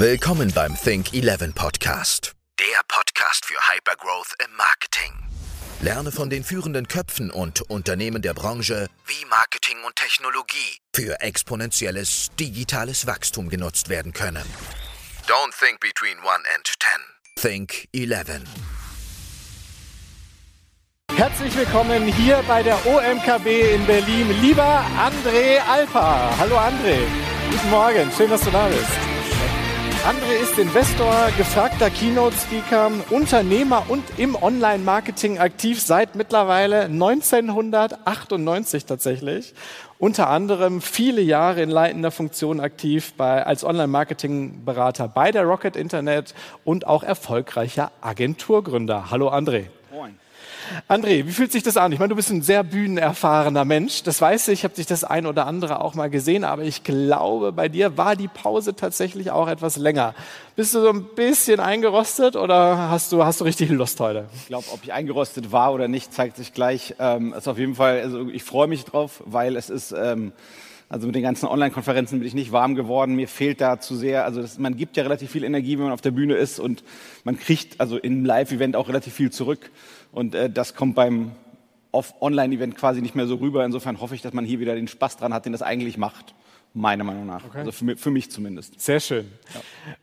Willkommen beim Think 11 Podcast. Der Podcast für Hypergrowth im Marketing. Lerne von den führenden Köpfen und Unternehmen der Branche, wie Marketing und Technologie für exponentielles digitales Wachstum genutzt werden können. Don't think between 1 and 10. Think 11. Herzlich willkommen hier bei der OMKB in Berlin. Lieber André Alpa. Hallo André. Guten Morgen. Schön, dass du da bist. André ist Investor, gefragter Keynote-Speaker, Unternehmer und im Online-Marketing aktiv seit mittlerweile 1998 tatsächlich. Unter anderem viele Jahre in leitender Funktion aktiv bei, als Online-Marketing-Berater bei der Rocket Internet und auch erfolgreicher Agenturgründer. Hallo André. André, wie fühlt sich das an? Ich meine, du bist ein sehr bühnenerfahrener Mensch. Das weiß ich, ich habe dich das ein oder andere auch mal gesehen, aber ich glaube, bei dir war die Pause tatsächlich auch etwas länger. Bist du so ein bisschen eingerostet oder hast du, hast du richtig Lust heute? Ich glaube, ob ich eingerostet war oder nicht, zeigt sich gleich. Ähm, ist auf jeden Fall, also ich freue mich drauf, weil es ist, ähm, also mit den ganzen Online-Konferenzen bin ich nicht warm geworden. Mir fehlt da zu sehr, also das, man gibt ja relativ viel Energie, wenn man auf der Bühne ist und man kriegt also im Live-Event auch relativ viel zurück. Und äh, das kommt beim Online-Event quasi nicht mehr so rüber. Insofern hoffe ich, dass man hier wieder den Spaß dran hat, den das eigentlich macht. Meiner Meinung nach. Okay. Also für, für, mich zumindest. Sehr schön. Ja.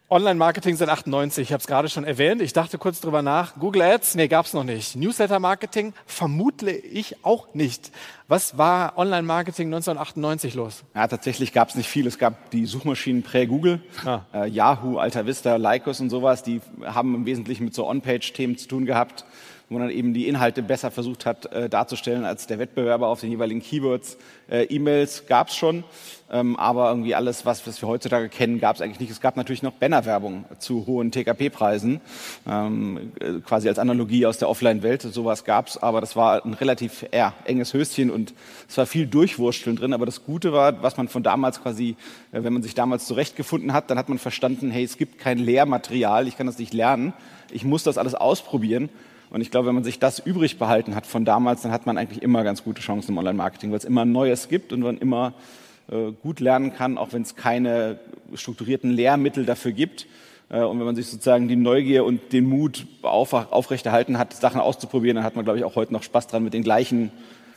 Online-Marketing seit 98, ich habe es gerade schon erwähnt. Ich dachte kurz drüber nach. Google Ads, nee, gab es noch nicht. Newsletter-Marketing, vermute ich auch nicht. Was war Online-Marketing 1998 los? Ja, tatsächlich gab es nicht viel. Es gab die Suchmaschinen prä-Google, ah. äh, Yahoo, Alta Vista, Lycos und sowas. Die haben im Wesentlichen mit so On-Page-Themen zu tun gehabt wo man dann eben die Inhalte besser versucht hat äh, darzustellen als der Wettbewerber auf den jeweiligen Keywords. Äh, E-Mails gab es schon, ähm, aber irgendwie alles, was, was wir heutzutage kennen, gab es eigentlich nicht. Es gab natürlich noch Bannerwerbung zu hohen TKP-Preisen, ähm, äh, quasi als Analogie aus der Offline-Welt. Sowas gab es, aber das war ein relativ eher enges Höschen und es war viel Durchwursteln drin. Aber das Gute war, was man von damals quasi, äh, wenn man sich damals zurechtgefunden hat, dann hat man verstanden, hey, es gibt kein Lehrmaterial, ich kann das nicht lernen, ich muss das alles ausprobieren und ich glaube, wenn man sich das übrig behalten hat von damals, dann hat man eigentlich immer ganz gute Chancen im Online-Marketing, weil es immer Neues gibt und man immer äh, gut lernen kann, auch wenn es keine strukturierten Lehrmittel dafür gibt. Äh, und wenn man sich sozusagen die Neugier und den Mut auf, aufrechterhalten hat, Sachen auszuprobieren, dann hat man, glaube ich, auch heute noch Spaß dran mit den gleichen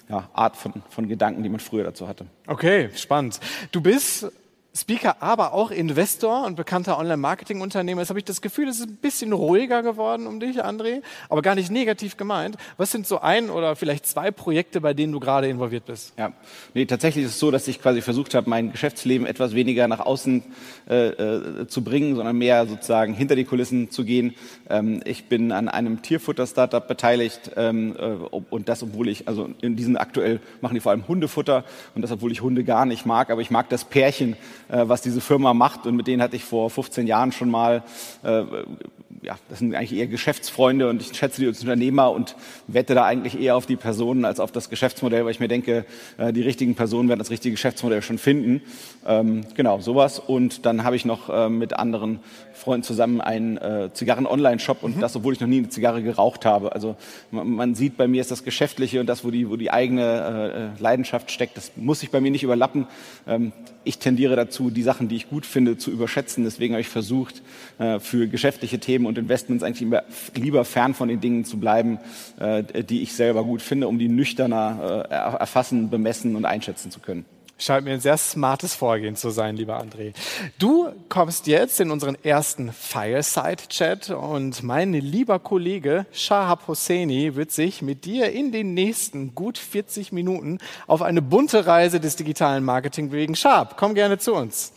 ja, Art von, von Gedanken, die man früher dazu hatte. Okay, spannend. Du bist Speaker, aber auch Investor und bekannter Online-Marketing-Unternehmer. Jetzt habe ich das Gefühl, es ist ein bisschen ruhiger geworden um dich, André, aber gar nicht negativ gemeint. Was sind so ein oder vielleicht zwei Projekte, bei denen du gerade involviert bist? Ja, nee, tatsächlich ist es so, dass ich quasi versucht habe, mein Geschäftsleben etwas weniger nach außen äh, äh, zu bringen, sondern mehr sozusagen hinter die Kulissen zu gehen. Ähm, ich bin an einem Tierfutter-Startup beteiligt ähm, äh, und das, obwohl ich, also in diesen aktuell machen die vor allem Hundefutter und das, obwohl ich Hunde gar nicht mag, aber ich mag das Pärchen, was diese Firma macht. Und mit denen hatte ich vor 15 Jahren schon mal, äh, ja, das sind eigentlich eher Geschäftsfreunde und ich schätze die als Unternehmer und wette da eigentlich eher auf die Personen als auf das Geschäftsmodell, weil ich mir denke, äh, die richtigen Personen werden das richtige Geschäftsmodell schon finden. Ähm, genau, sowas. Und dann habe ich noch äh, mit anderen Freunden zusammen einen äh, Zigarren-Online-Shop und mhm. das, obwohl ich noch nie eine Zigarre geraucht habe. Also man, sieht, bei mir ist das Geschäftliche und das, wo die, wo die eigene äh, Leidenschaft steckt, das muss sich bei mir nicht überlappen. Ähm, ich tendiere dazu, die Sachen, die ich gut finde, zu überschätzen. Deswegen habe ich versucht, äh, für geschäftliche Themen und Investments eigentlich immer lieber fern von den Dingen zu bleiben, äh, die ich selber gut finde, um die nüchterner äh, erfassen, bemessen und einschätzen zu können. Scheint mir ein sehr smartes Vorgehen zu sein, lieber André. Du kommst jetzt in unseren ersten Fireside-Chat und mein lieber Kollege Shahab Hosseini wird sich mit dir in den nächsten gut 40 Minuten auf eine bunte Reise des digitalen Marketing bewegen. Shahab, komm gerne zu uns.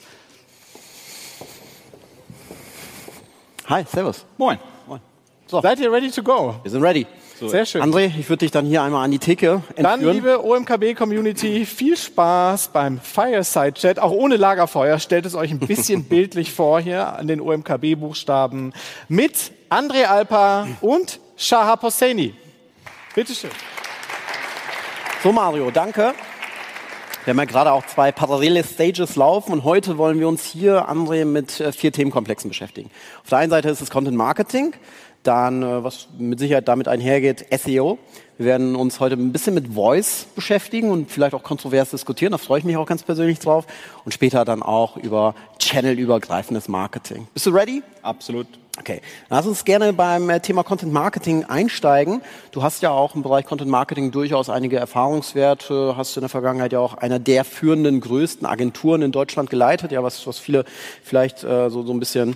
Hi, servus. Moin. Moin. So. Seid ihr ready to go? Wir sind ready. So. Sehr schön. André, ich würde dich dann hier einmal an die Theke entführen. Dann, liebe OMKB-Community, viel Spaß beim Fireside-Chat. Auch ohne Lagerfeuer. Stellt es euch ein bisschen bildlich vor hier an den OMKB-Buchstaben mit André Alpa und Shahab Hosseini. Bitteschön. So, Mario, danke. Wir haben ja gerade auch zwei parallele Stages laufen und heute wollen wir uns hier, André, mit äh, vier Themenkomplexen beschäftigen. Auf der einen Seite ist es Content Marketing. Dann, äh, was mit Sicherheit damit einhergeht, SEO. Wir werden uns heute ein bisschen mit Voice beschäftigen und vielleicht auch kontrovers diskutieren. Da freue ich mich auch ganz persönlich drauf. Und später dann auch über channelübergreifendes Marketing. Bist du ready? Absolut. Okay, lass uns gerne beim äh, Thema Content Marketing einsteigen. Du hast ja auch im Bereich Content Marketing durchaus einige Erfahrungswerte, hast in der Vergangenheit ja auch einer der führenden, größten Agenturen in Deutschland geleitet, ja, was, was viele vielleicht äh, so, so ein bisschen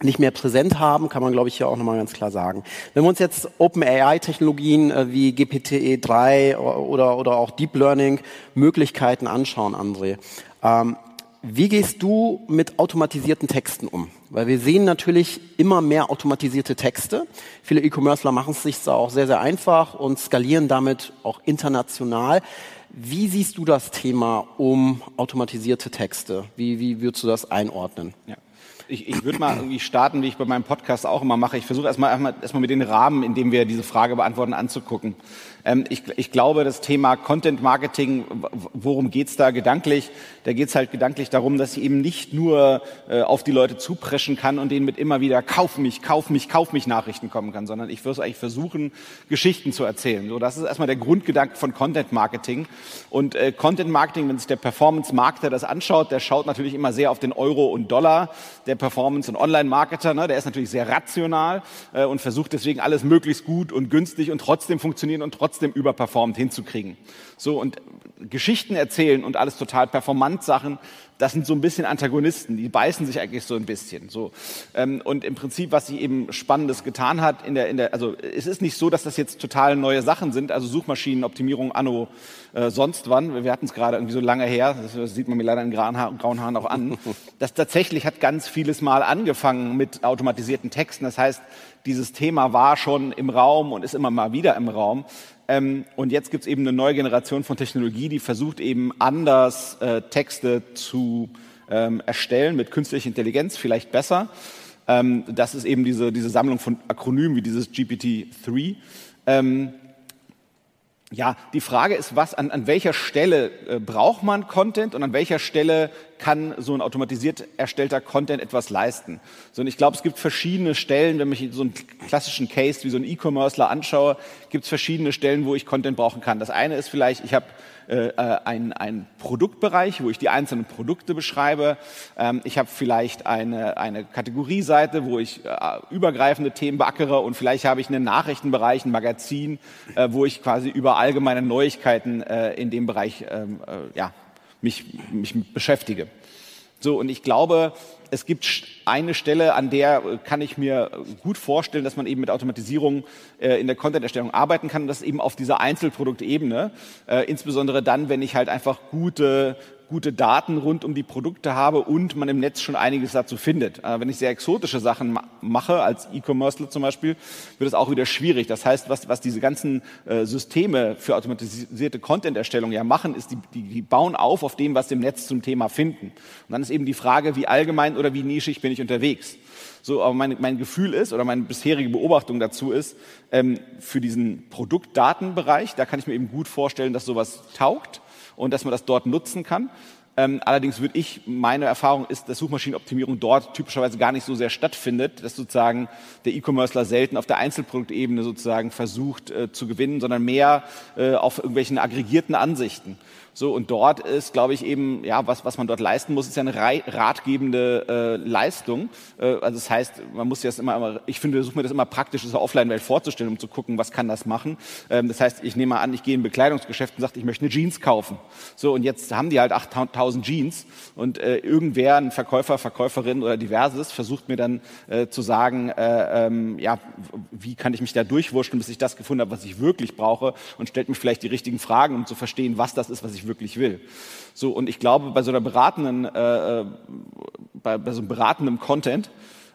nicht mehr präsent haben, kann man, glaube ich, hier auch nochmal ganz klar sagen. Wenn wir uns jetzt OpenAI-Technologien äh, wie GPT-3 oder, oder auch Deep Learning-Möglichkeiten anschauen, André, ähm, wie gehst du mit automatisierten Texten um? Weil wir sehen natürlich immer mehr automatisierte Texte. Viele E-Commercer machen es sich auch sehr, sehr einfach und skalieren damit auch international. Wie siehst du das Thema um automatisierte Texte? Wie, wie würdest du das einordnen? Ja. Ich, ich würde mal irgendwie starten, wie ich bei meinem Podcast auch immer mache. Ich versuche erstmal, erstmal, erstmal mit den Rahmen, in dem wir diese Frage beantworten, anzugucken. Ähm, ich, ich, glaube, das Thema Content Marketing, worum geht's da gedanklich? Da geht's halt gedanklich darum, dass ich eben nicht nur äh, auf die Leute zupreschen kann und denen mit immer wieder Kauf mich, Kauf mich, Kauf mich Nachrichten kommen kann, sondern ich würde eigentlich versuchen, Geschichten zu erzählen. So, das ist erstmal der Grundgedanke von Content Marketing. Und äh, Content Marketing, wenn sich der Performance-Marketer das anschaut, der schaut natürlich immer sehr auf den Euro und Dollar. Der Performance- und Online-Marketer, ne, der ist natürlich sehr rational äh, und versucht deswegen alles möglichst gut und günstig und trotzdem funktionieren und trotzdem trotzdem überperformt hinzukriegen. So und Geschichten erzählen und alles total performant Sachen, das sind so ein bisschen Antagonisten, die beißen sich eigentlich so ein bisschen. So ähm, und im Prinzip, was sie eben Spannendes getan hat in der in der, also es ist nicht so, dass das jetzt total neue Sachen sind, also Suchmaschinenoptimierung anno äh, sonst wann. Wir hatten es gerade irgendwie so lange her, das sieht man mir leider in grauen, grauen Haaren auch an. Das tatsächlich hat ganz vieles Mal angefangen mit automatisierten Texten. Das heißt, dieses Thema war schon im Raum und ist immer mal wieder im Raum. Ähm, und jetzt gibt es eben eine neue Generation von Technologie, die versucht eben anders äh, Texte zu ähm, erstellen mit künstlicher Intelligenz, vielleicht besser. Ähm, das ist eben diese, diese Sammlung von Akronymen wie dieses GPT-3. Ähm, ja, die Frage ist, was, an, an welcher Stelle äh, braucht man Content und an welcher Stelle kann so ein automatisiert erstellter Content etwas leisten. So, und ich glaube, es gibt verschiedene Stellen, wenn ich so einen klassischen Case wie so ein E-Commercer anschaue, gibt es verschiedene Stellen, wo ich Content brauchen kann. Das eine ist vielleicht, ich habe äh, ein, ein Produktbereich, wo ich die einzelnen Produkte beschreibe. Ähm, ich habe vielleicht eine, eine Kategorieseite, wo ich äh, übergreifende Themen beackere und vielleicht habe ich einen Nachrichtenbereich, ein Magazin, äh, wo ich quasi über allgemeine Neuigkeiten äh, in dem Bereich ähm, äh, ja, mich, mich beschäftige. So, und ich glaube, es gibt eine Stelle, an der äh, kann ich mir gut vorstellen, dass man eben mit Automatisierung äh, in der Content-Erstellung arbeiten kann. Und das eben auf dieser Einzelproduktebene. Äh, insbesondere dann, wenn ich halt einfach gute gute Daten rund um die Produkte habe und man im Netz schon einiges dazu findet. Äh, wenn ich sehr exotische Sachen ma mache, als E-Commercer zum Beispiel, wird es auch wieder schwierig. Das heißt, was, was diese ganzen äh, Systeme für automatisierte Content-Erstellung ja machen, ist, die, die, die bauen auf auf dem, was sie im Netz zum Thema finden. Und dann ist eben die Frage, wie allgemein oder wie nischig bin ich unterwegs. So, aber mein, mein Gefühl ist oder meine bisherige Beobachtung dazu ist, ähm, für diesen Produktdatenbereich, da kann ich mir eben gut vorstellen, dass sowas taugt und dass man das dort nutzen kann. Ähm, allerdings würde ich, meine Erfahrung ist, dass Suchmaschinenoptimierung dort typischerweise gar nicht so sehr stattfindet, dass sozusagen der E-Commercer selten auf der Einzelproduktebene sozusagen versucht äh, zu gewinnen, sondern mehr äh, auf irgendwelchen aggregierten Ansichten. So, und dort ist, glaube ich, eben, ja, was, was man dort leisten muss, ist ja eine ratgebende äh, Leistung. Äh, also das heißt, man muss das immer, immer ich finde, versuche mir das immer praktisch, das Offline-Welt vorzustellen, um zu gucken, was kann das machen. Ähm, das heißt, ich nehme mal an, ich gehe in ein Bekleidungsgeschäft und sage, ich möchte eine Jeans kaufen. So, und jetzt haben die halt 8000 Jeans und äh, irgendwer, ein Verkäufer, Verkäuferin oder diverses, versucht mir dann äh, zu sagen, äh, ähm, ja, wie kann ich mich da durchwurschteln, bis ich das gefunden habe, was ich wirklich brauche und stellt mir vielleicht die richtigen Fragen, um zu verstehen, was das ist, was ich wirklich will. So, und ich glaube, bei so einer beratenden, äh, äh, bei, bei so einem beratenden Content,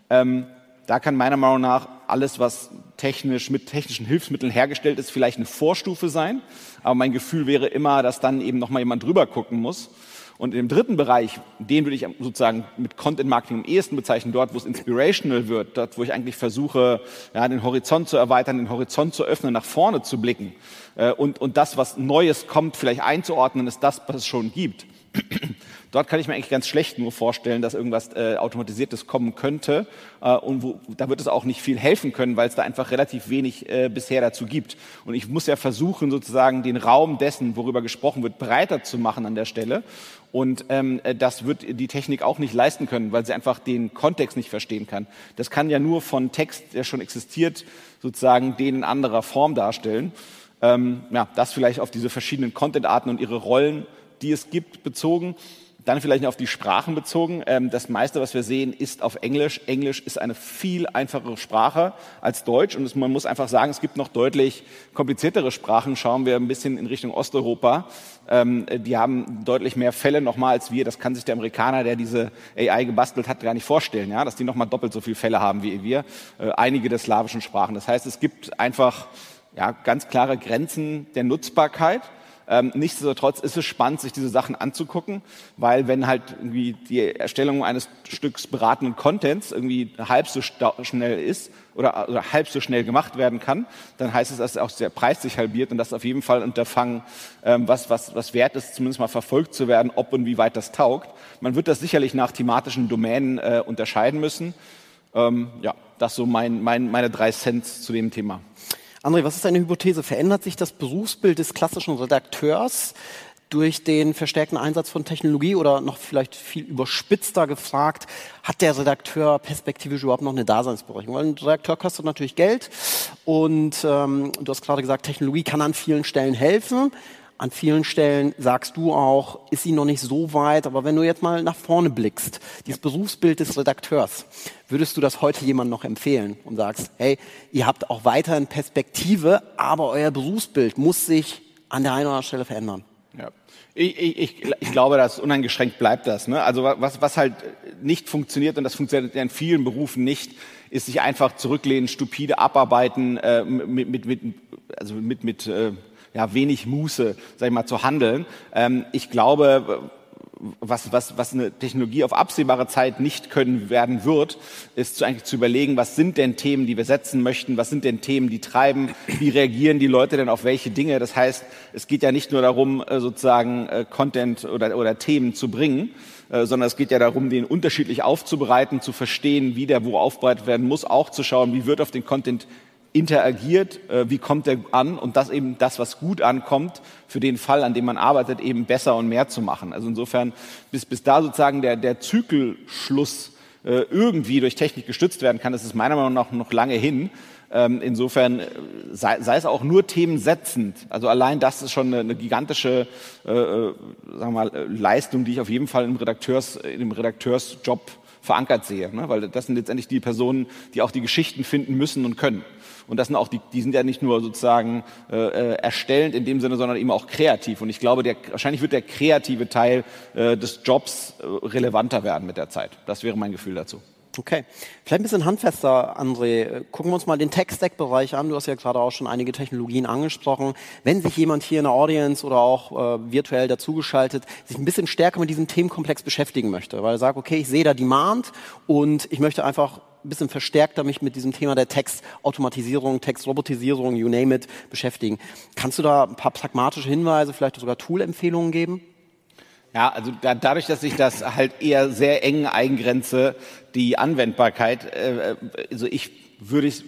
ähm, da kann meiner Meinung nach alles, was technisch mit technischen Hilfsmitteln hergestellt ist, vielleicht eine Vorstufe sein. Aber mein Gefühl wäre immer, dass dann eben nochmal jemand drüber gucken muss. Und im dritten Bereich, den würde ich sozusagen mit Content Marketing am ehesten bezeichnen, dort, wo es inspirational wird, dort, wo ich eigentlich versuche, ja, den Horizont zu erweitern, den Horizont zu öffnen, nach vorne zu blicken. Äh, und, und das, was Neues kommt, vielleicht einzuordnen, ist das, was es schon gibt. Dort kann ich mir eigentlich ganz schlecht nur vorstellen, dass irgendwas äh, Automatisiertes kommen könnte. Äh, und wo, da wird es auch nicht viel helfen können, weil es da einfach relativ wenig äh, bisher dazu gibt. Und ich muss ja versuchen, sozusagen den Raum dessen, worüber gesprochen wird, breiter zu machen an der Stelle. Und ähm, das wird die Technik auch nicht leisten können, weil sie einfach den Kontext nicht verstehen kann. Das kann ja nur von Text, der schon existiert, sozusagen den in anderer Form darstellen. Ähm, ja, das vielleicht auf diese verschiedenen Content-Arten und ihre Rollen, die es gibt, bezogen. Dann vielleicht noch auf die Sprachen bezogen. Ähm, das meiste, was wir sehen, ist auf Englisch. Englisch ist eine viel einfachere Sprache als Deutsch. Und man muss einfach sagen, es gibt noch deutlich kompliziertere Sprachen. Schauen wir ein bisschen in Richtung Osteuropa. Ähm, die haben deutlich mehr Fälle nochmal als wir. Das kann sich der Amerikaner, der diese AI gebastelt hat, gar nicht vorstellen, ja? dass die nochmal doppelt so viele Fälle haben wie wir. Äh, einige der slawischen Sprachen. Das heißt, es gibt einfach ja, ganz klare Grenzen der Nutzbarkeit. Ähm, nichtsdestotrotz ist es spannend, sich diese Sachen anzugucken, weil wenn halt irgendwie die Erstellung eines Stücks beratenden Contents irgendwie halb so schnell ist oder, oder, halb so schnell gemacht werden kann, dann heißt es, dass auch der Preis sich halbiert und das auf jeden Fall Unterfangen, ähm, was, was, was wert ist, zumindest mal verfolgt zu werden, ob und wie weit das taugt. Man wird das sicherlich nach thematischen Domänen äh, unterscheiden müssen. Ähm, ja, das so mein, mein, meine drei Cents zu dem Thema. André, was ist deine Hypothese? Verändert sich das Berufsbild des klassischen Redakteurs durch den verstärkten Einsatz von Technologie oder noch vielleicht viel überspitzter gefragt, hat der Redakteur perspektivisch überhaupt noch eine Daseinsberechtigung? Weil ein Redakteur kostet natürlich Geld und ähm, du hast gerade gesagt, Technologie kann an vielen Stellen helfen. An vielen Stellen sagst du auch, ist sie noch nicht so weit, aber wenn du jetzt mal nach vorne blickst, dieses Berufsbild des Redakteurs, würdest du das heute jemandem noch empfehlen und sagst, hey, ihr habt auch weiterhin Perspektive, aber euer Berufsbild muss sich an der einen oder anderen Stelle verändern? Ja. Ich, ich, ich glaube, dass uneingeschränkt bleibt das. Ne? Also was, was halt nicht funktioniert, und das funktioniert in vielen Berufen nicht, ist sich einfach zurücklehnen, stupide abarbeiten, äh, mit, mit, mit, also mit, mit äh, ja, wenig Muße, sag ich mal, zu handeln. Ähm, ich glaube, was, was, was eine Technologie auf absehbare Zeit nicht können werden wird, ist zu, eigentlich zu überlegen, was sind denn Themen, die wir setzen möchten, was sind denn Themen, die treiben, wie reagieren die Leute denn auf welche Dinge. Das heißt, es geht ja nicht nur darum, äh, sozusagen äh, Content oder, oder Themen zu bringen, äh, sondern es geht ja darum, den unterschiedlich aufzubereiten, zu verstehen, wie der wo aufbereitet werden muss, auch zu schauen, wie wird auf den Content interagiert, äh, wie kommt er an und das eben das, was gut ankommt, für den Fall, an dem man arbeitet, eben besser und mehr zu machen. Also insofern, bis, bis da sozusagen der, der Zykelschluss äh, irgendwie durch Technik gestützt werden kann, das ist meiner Meinung nach noch lange hin. Ähm, insofern äh, sei, sei es auch nur themensetzend. Also allein das ist schon eine, eine gigantische äh, sagen wir mal, Leistung, die ich auf jeden Fall im, Redakteurs, im Redakteursjob verankert sehe. Ne? Weil das sind letztendlich die Personen, die auch die Geschichten finden müssen und können. Und das sind auch die, die sind ja nicht nur sozusagen äh, äh, erstellend in dem Sinne, sondern eben auch kreativ. Und ich glaube, der, wahrscheinlich wird der kreative Teil äh, des Jobs äh, relevanter werden mit der Zeit. Das wäre mein Gefühl dazu. Okay, vielleicht ein bisschen handfester, André. Gucken wir uns mal den Tech-Stack-Bereich an. Du hast ja gerade auch schon einige Technologien angesprochen. Wenn sich jemand hier in der Audience oder auch äh, virtuell dazugeschaltet sich ein bisschen stärker mit diesem Themenkomplex beschäftigen möchte, weil er sagt, okay, ich sehe da Demand und ich möchte einfach ein bisschen verstärkter mich mit diesem Thema der Textautomatisierung, Textrobotisierung, you name it, beschäftigen. Kannst du da ein paar pragmatische Hinweise, vielleicht sogar Tool-Empfehlungen geben? Ja, also da, dadurch, dass ich das halt eher sehr eng eingrenze, die Anwendbarkeit, äh, also ich würde ich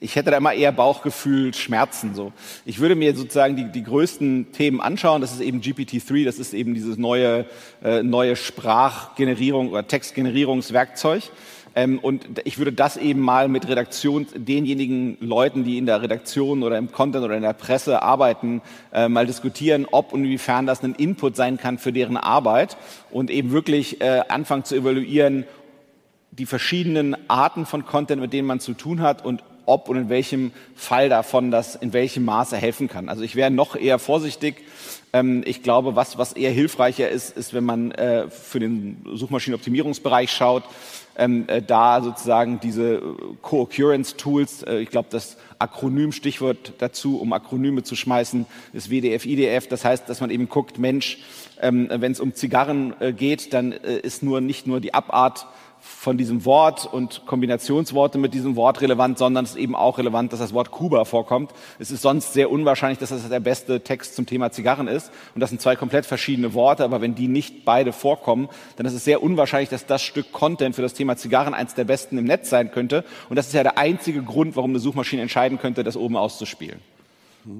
ich hätte da immer eher Bauchgefühl, Schmerzen so. Ich würde mir sozusagen die, die größten Themen anschauen. Das ist eben GPT-3, das ist eben dieses neue, äh, neue Sprachgenerierung oder Textgenerierungswerkzeug. Ähm, und ich würde das eben mal mit Redaktion, denjenigen Leuten, die in der Redaktion oder im Content oder in der Presse arbeiten, äh, mal diskutieren, ob und inwiefern das ein Input sein kann für deren Arbeit und eben wirklich äh, anfangen zu evaluieren, die verschiedenen Arten von Content, mit denen man zu tun hat und ob und in welchem Fall davon das in welchem Maße helfen kann. Also ich wäre noch eher vorsichtig. Ähm, ich glaube, was, was eher hilfreicher ist, ist, wenn man äh, für den Suchmaschinenoptimierungsbereich schaut, ähm, äh, da sozusagen diese äh, Co-Occurrence-Tools, äh, ich glaube, das Akronym-Stichwort dazu, um Akronyme zu schmeißen, ist WDF, IDF. Das heißt, dass man eben guckt, Mensch, ähm, wenn es um Zigarren äh, geht, dann äh, ist nur nicht nur die Abart von diesem Wort und Kombinationsworte mit diesem Wort relevant, sondern es ist eben auch relevant, dass das Wort Kuba vorkommt. Es ist sonst sehr unwahrscheinlich, dass das der beste Text zum Thema Zigarren ist. und das sind zwei komplett verschiedene Worte, aber wenn die nicht beide vorkommen, dann ist es sehr unwahrscheinlich, dass das Stück Content für das Thema Zigarren eins der besten im Netz sein könnte. Und das ist ja der einzige Grund, warum eine Suchmaschine entscheiden könnte, das oben auszuspielen.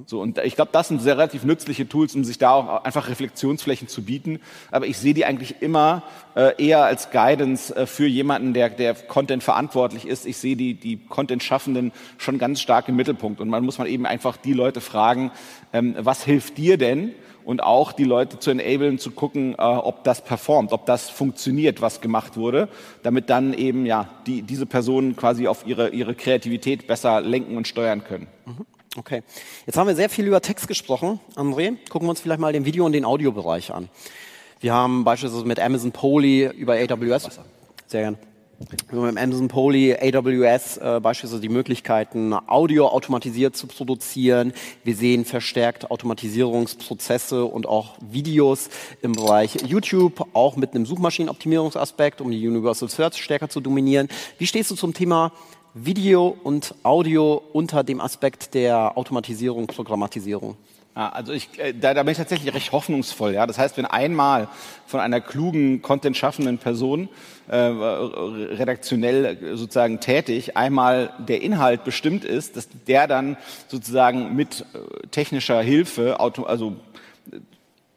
So, und ich glaube, das sind sehr relativ nützliche Tools, um sich da auch einfach Reflexionsflächen zu bieten. Aber ich sehe die eigentlich immer äh, eher als Guidance äh, für jemanden, der, der Content verantwortlich ist. Ich sehe die, die Content-Schaffenden schon ganz stark im Mittelpunkt. Und man muss man eben einfach die Leute fragen, ähm, was hilft dir denn? Und auch die Leute zu enablen, zu gucken, äh, ob das performt, ob das funktioniert, was gemacht wurde, damit dann eben ja die, diese Personen quasi auf ihre, ihre Kreativität besser lenken und steuern können. Mhm. Okay. Jetzt haben wir sehr viel über Text gesprochen, André. Gucken wir uns vielleicht mal den Video- und den Audiobereich an. Wir haben beispielsweise mit Amazon Poly über AWS. Sehr gerne. Wir haben mit Amazon Poly, AWS äh, beispielsweise die Möglichkeiten, Audio automatisiert zu produzieren. Wir sehen verstärkt Automatisierungsprozesse und auch Videos im Bereich YouTube, auch mit einem Suchmaschinenoptimierungsaspekt, um die Universal Search stärker zu dominieren. Wie stehst du zum Thema Video und Audio unter dem Aspekt der Automatisierung, Programmatisierung? Ja, also ich, äh, da, da bin ich tatsächlich recht hoffnungsvoll. Ja, das heißt, wenn einmal von einer klugen, content-schaffenden Person äh, redaktionell sozusagen tätig, einmal der Inhalt bestimmt ist, dass der dann sozusagen mit äh, technischer Hilfe, also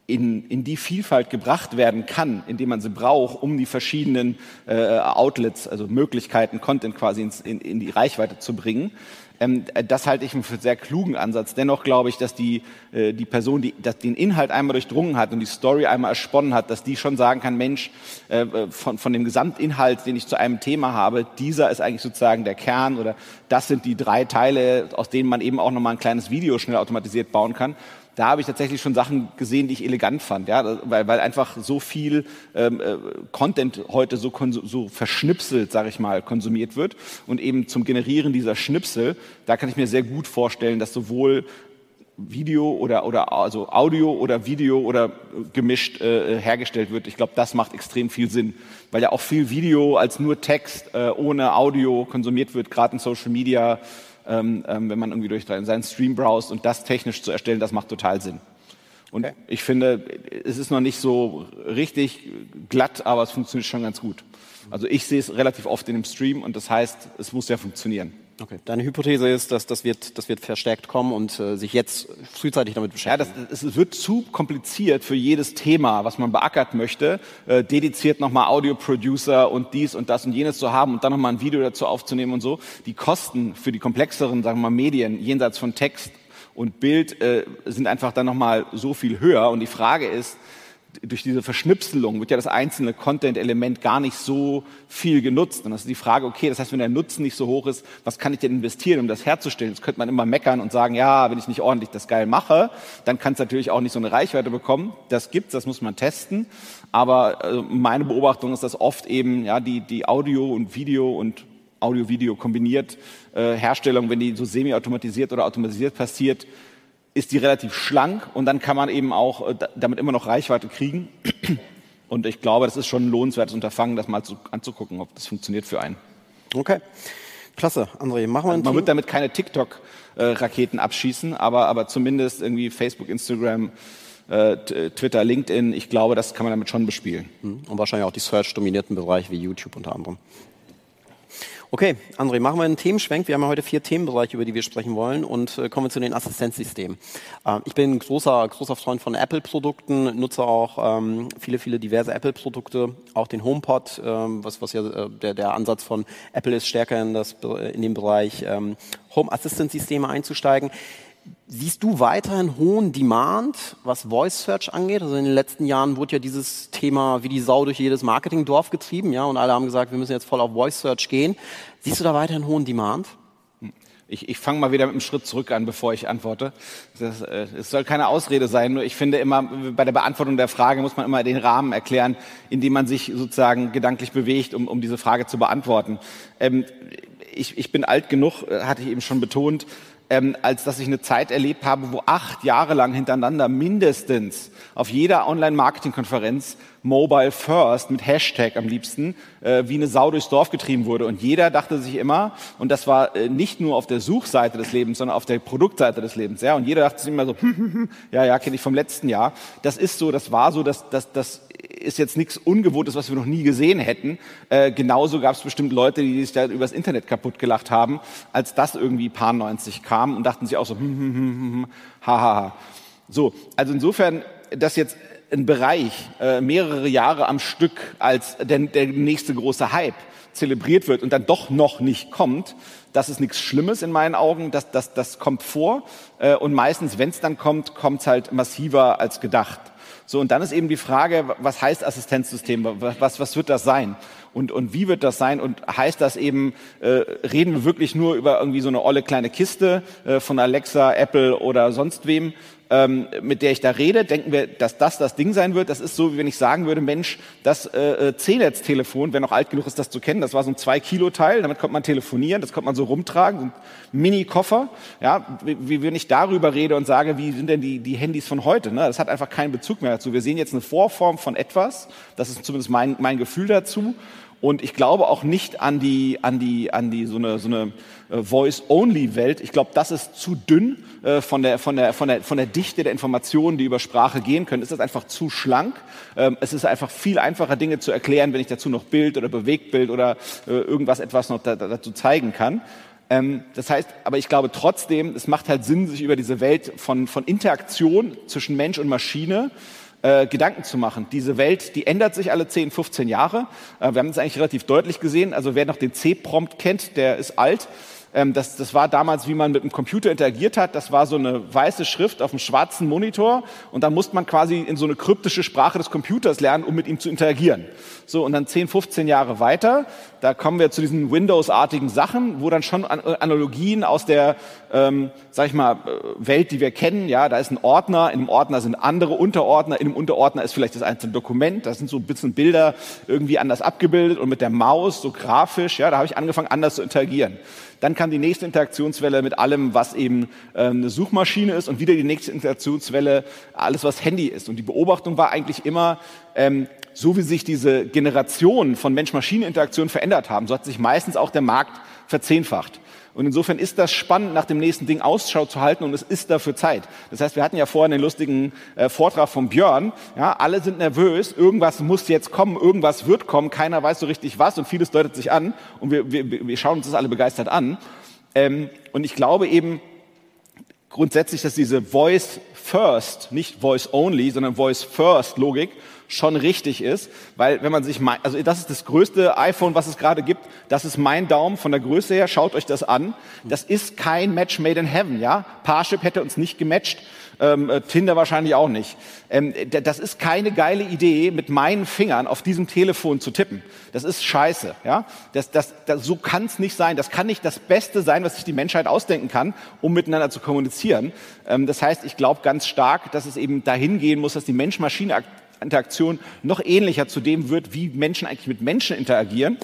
in, in die Vielfalt gebracht werden kann, indem man sie braucht, um die verschiedenen äh, Outlets, also Möglichkeiten, Content quasi ins, in, in die Reichweite zu bringen. Ähm, das halte ich für einen sehr klugen Ansatz. Dennoch glaube ich, dass die, äh, die Person, die dass den Inhalt einmal durchdrungen hat und die Story einmal ersponnen hat, dass die schon sagen kann, Mensch, äh, von, von dem Gesamtinhalt, den ich zu einem Thema habe, dieser ist eigentlich sozusagen der Kern oder das sind die drei Teile, aus denen man eben auch nochmal ein kleines Video schnell automatisiert bauen kann da habe ich tatsächlich schon Sachen gesehen, die ich elegant fand, ja, weil, weil einfach so viel ähm, äh, Content heute so, so verschnipselt, sage ich mal, konsumiert wird. Und eben zum Generieren dieser Schnipsel, da kann ich mir sehr gut vorstellen, dass sowohl Video oder, oder also Audio oder Video oder gemischt äh, hergestellt wird. Ich glaube, das macht extrem viel Sinn, weil ja auch viel Video als nur Text äh, ohne Audio konsumiert wird, gerade in Social Media ähm, ähm, wenn man irgendwie durch seinen Stream browst und das technisch zu erstellen, das macht total Sinn. Und okay. ich finde, es ist noch nicht so richtig glatt, aber es funktioniert schon ganz gut. Also ich sehe es relativ oft in dem Stream und das heißt, es muss ja funktionieren. Okay. Deine Hypothese ist, dass das wird, das wird verstärkt kommen und äh, sich jetzt frühzeitig damit beschäftigen. Ja, das, es wird zu kompliziert für jedes Thema, was man beackert möchte, äh, dediziert nochmal Audio-Producer und dies und das und jenes zu haben und dann nochmal ein Video dazu aufzunehmen und so. Die Kosten für die komplexeren, sagen wir mal, Medien jenseits von Text und Bild äh, sind einfach dann nochmal so viel höher. Und die Frage ist, durch diese Verschnipselung wird ja das einzelne Content-Element gar nicht so viel genutzt. Und das ist die Frage, okay, das heißt, wenn der Nutzen nicht so hoch ist, was kann ich denn investieren, um das herzustellen? Jetzt könnte man immer meckern und sagen, ja, wenn ich nicht ordentlich das geil mache, dann kann es natürlich auch nicht so eine Reichweite bekommen. Das gibt's, das muss man testen. Aber äh, meine Beobachtung ist, dass oft eben ja die, die Audio und Video und Audio-Video kombiniert äh, Herstellung, wenn die so semi-automatisiert oder automatisiert passiert, ist die relativ schlank und dann kann man eben auch äh, damit immer noch Reichweite kriegen. Und ich glaube, das ist schon ein lohnenswertes Unterfangen, das mal zu, anzugucken, ob das funktioniert für einen. Okay. Klasse, André, machen wir also Man wird damit keine TikTok-Raketen abschießen, aber, aber zumindest irgendwie Facebook, Instagram, äh, Twitter, LinkedIn, ich glaube, das kann man damit schon bespielen. Hm. Und wahrscheinlich auch die Search-dominierten Bereiche wie YouTube unter anderem. Okay, André, machen wir einen Themenschwenk. Wir haben ja heute vier Themenbereiche, über die wir sprechen wollen und äh, kommen wir zu den Assistenzsystemen. Äh, ich bin großer, großer Freund von Apple-Produkten, nutze auch ähm, viele, viele diverse Apple-Produkte, auch den HomePod, ähm, was, was ja äh, der, der Ansatz von Apple ist, stärker in, das, in den Bereich ähm, Home-Assistance-Systeme einzusteigen. Siehst du weiterhin hohen Demand, was Voice Search angeht? Also in den letzten Jahren wurde ja dieses Thema wie die Sau durch jedes Marketingdorf getrieben, ja, und alle haben gesagt, wir müssen jetzt voll auf Voice Search gehen. Siehst du da weiterhin hohen Demand? Ich, ich fange mal wieder mit einem Schritt zurück an, bevor ich antworte. Das, äh, es soll keine Ausrede sein, nur ich finde immer, bei der Beantwortung der Frage muss man immer den Rahmen erklären, in dem man sich sozusagen gedanklich bewegt, um, um diese Frage zu beantworten. Ähm, ich, ich bin alt genug, äh, hatte ich eben schon betont, ähm, als dass ich eine Zeit erlebt habe, wo acht Jahre lang hintereinander mindestens auf jeder Online-Marketing-Konferenz Mobile First mit Hashtag am liebsten, äh, wie eine Sau durchs Dorf getrieben wurde. Und jeder dachte sich immer, und das war äh, nicht nur auf der Suchseite des Lebens, sondern auf der Produktseite des Lebens. Ja? Und jeder dachte sich immer so, ja, ja, kenne ich vom letzten Jahr. Das ist so, das war so, das, das, das ist jetzt nichts Ungewohntes, was wir noch nie gesehen hätten. Äh, genauso gab es bestimmt Leute, die sich da übers Internet kaputt gelacht haben, als das irgendwie paar 90 kam und dachten sich auch so, hm, hm, hm, hm, hm, ha, ha, ha. So, also insofern, dass jetzt ein Bereich äh, mehrere Jahre am Stück als der, der nächste große Hype zelebriert wird und dann doch noch nicht kommt, das ist nichts Schlimmes in meinen Augen, das, das, das kommt vor äh, und meistens, wenn es dann kommt, kommt es halt massiver als gedacht. So, und dann ist eben die Frage, was heißt Assistenzsystem? Was, was wird das sein? Und, und wie wird das sein? Und heißt das eben, äh, reden wir wirklich nur über irgendwie so eine olle kleine Kiste äh, von Alexa, Apple oder sonst wem? Ähm, mit der ich da rede, denken wir, dass das das Ding sein wird. Das ist so, wie wenn ich sagen würde, Mensch, das äh, äh C-Netz-Telefon, wer noch alt genug ist, das zu kennen, das war so ein zwei Kilo Teil, damit konnte man telefonieren, das konnte man so rumtragen, so ein Mini-Koffer. Ja, wie, wie wenn ich darüber rede und sage, wie sind denn die, die Handys von heute? Ne? Das hat einfach keinen Bezug mehr dazu. Wir sehen jetzt eine Vorform von etwas, das ist zumindest mein, mein Gefühl dazu. Und ich glaube auch nicht an die, an die, an die so eine, so eine äh, Voice-Only-Welt. Ich glaube, das ist zu dünn äh, von, der, von, der, von, der, von der Dichte der Informationen, die über Sprache gehen können. Ist das einfach zu schlank? Ähm, es ist einfach viel einfacher, Dinge zu erklären, wenn ich dazu noch Bild oder Bewegtbild oder äh, irgendwas etwas noch da, dazu zeigen kann. Ähm, das heißt, aber ich glaube trotzdem, es macht halt Sinn, sich über diese Welt von, von Interaktion zwischen Mensch und Maschine äh, Gedanken zu machen. Diese Welt, die ändert sich alle 10, 15 Jahre. Äh, wir haben es eigentlich relativ deutlich gesehen. Also wer noch den C-Prompt kennt, der ist alt. Ähm, das, das war damals, wie man mit dem Computer interagiert hat. Das war so eine weiße Schrift auf einem schwarzen Monitor und da musste man quasi in so eine kryptische Sprache des Computers lernen, um mit ihm zu interagieren. So, und dann 10, 15 Jahre weiter, da kommen wir zu diesen Windows-artigen Sachen, wo dann schon Analogien aus der, ähm, sag ich mal, äh, Welt, die wir kennen, ja, da ist ein Ordner, in einem Ordner sind andere Unterordner, in einem Unterordner ist vielleicht das einzelne Dokument, da sind so ein bisschen Bilder irgendwie anders abgebildet und mit der Maus, so grafisch, ja, da habe ich angefangen, anders zu interagieren. Dann kam die nächste Interaktionswelle mit allem, was eben ähm, eine Suchmaschine ist und wieder die nächste Interaktionswelle, alles, was Handy ist. Und die Beobachtung war eigentlich immer, ähm, so wie sich diese Generation von Mensch-Maschinen-Interaktion verändert haben, so hat sich meistens auch der Markt verzehnfacht. Und insofern ist das spannend, nach dem nächsten Ding Ausschau zu halten und es ist dafür Zeit. Das heißt, wir hatten ja vorhin den lustigen äh, Vortrag von Björn. Ja, alle sind nervös, irgendwas muss jetzt kommen, irgendwas wird kommen, keiner weiß so richtig was und vieles deutet sich an und wir, wir, wir schauen uns das alle begeistert an. Ähm, und ich glaube eben grundsätzlich, dass diese Voice First, nicht Voice Only, sondern Voice First Logik schon richtig ist, weil wenn man sich, mein, also das ist das größte iPhone, was es gerade gibt, das ist mein Daumen von der Größe her, schaut euch das an. Das ist kein Match made in heaven, ja. Parship hätte uns nicht gematcht, ähm, äh, Tinder wahrscheinlich auch nicht. Ähm, das ist keine geile Idee, mit meinen Fingern auf diesem Telefon zu tippen. Das ist scheiße, ja. Das, das, das, so kann es nicht sein. Das kann nicht das Beste sein, was sich die Menschheit ausdenken kann, um miteinander zu kommunizieren. Ähm, das heißt, ich glaube ganz stark, dass es eben dahin gehen muss, dass die Mensch-Maschine Interaktion noch ähnlicher zu dem wird, wie Menschen eigentlich mit Menschen interagieren.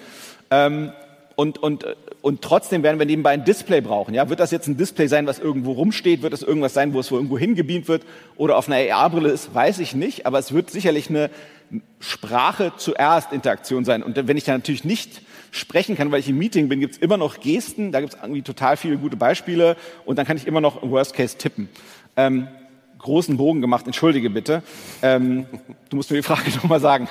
Ähm, und, und, und trotzdem werden wir nebenbei ein Display brauchen. Ja? Wird das jetzt ein Display sein, was irgendwo rumsteht? Wird das irgendwas sein, wo es wo irgendwo hingebeamt wird oder auf einer AR-Brille ist? Weiß ich nicht. Aber es wird sicherlich eine Sprache zuerst Interaktion sein. Und wenn ich da natürlich nicht sprechen kann, weil ich im Meeting bin, gibt es immer noch Gesten. Da gibt es irgendwie total viele gute Beispiele. Und dann kann ich immer noch im Worst Case tippen. Ähm, großen Bogen gemacht, entschuldige bitte. Ähm, du musst mir die Frage nochmal sagen.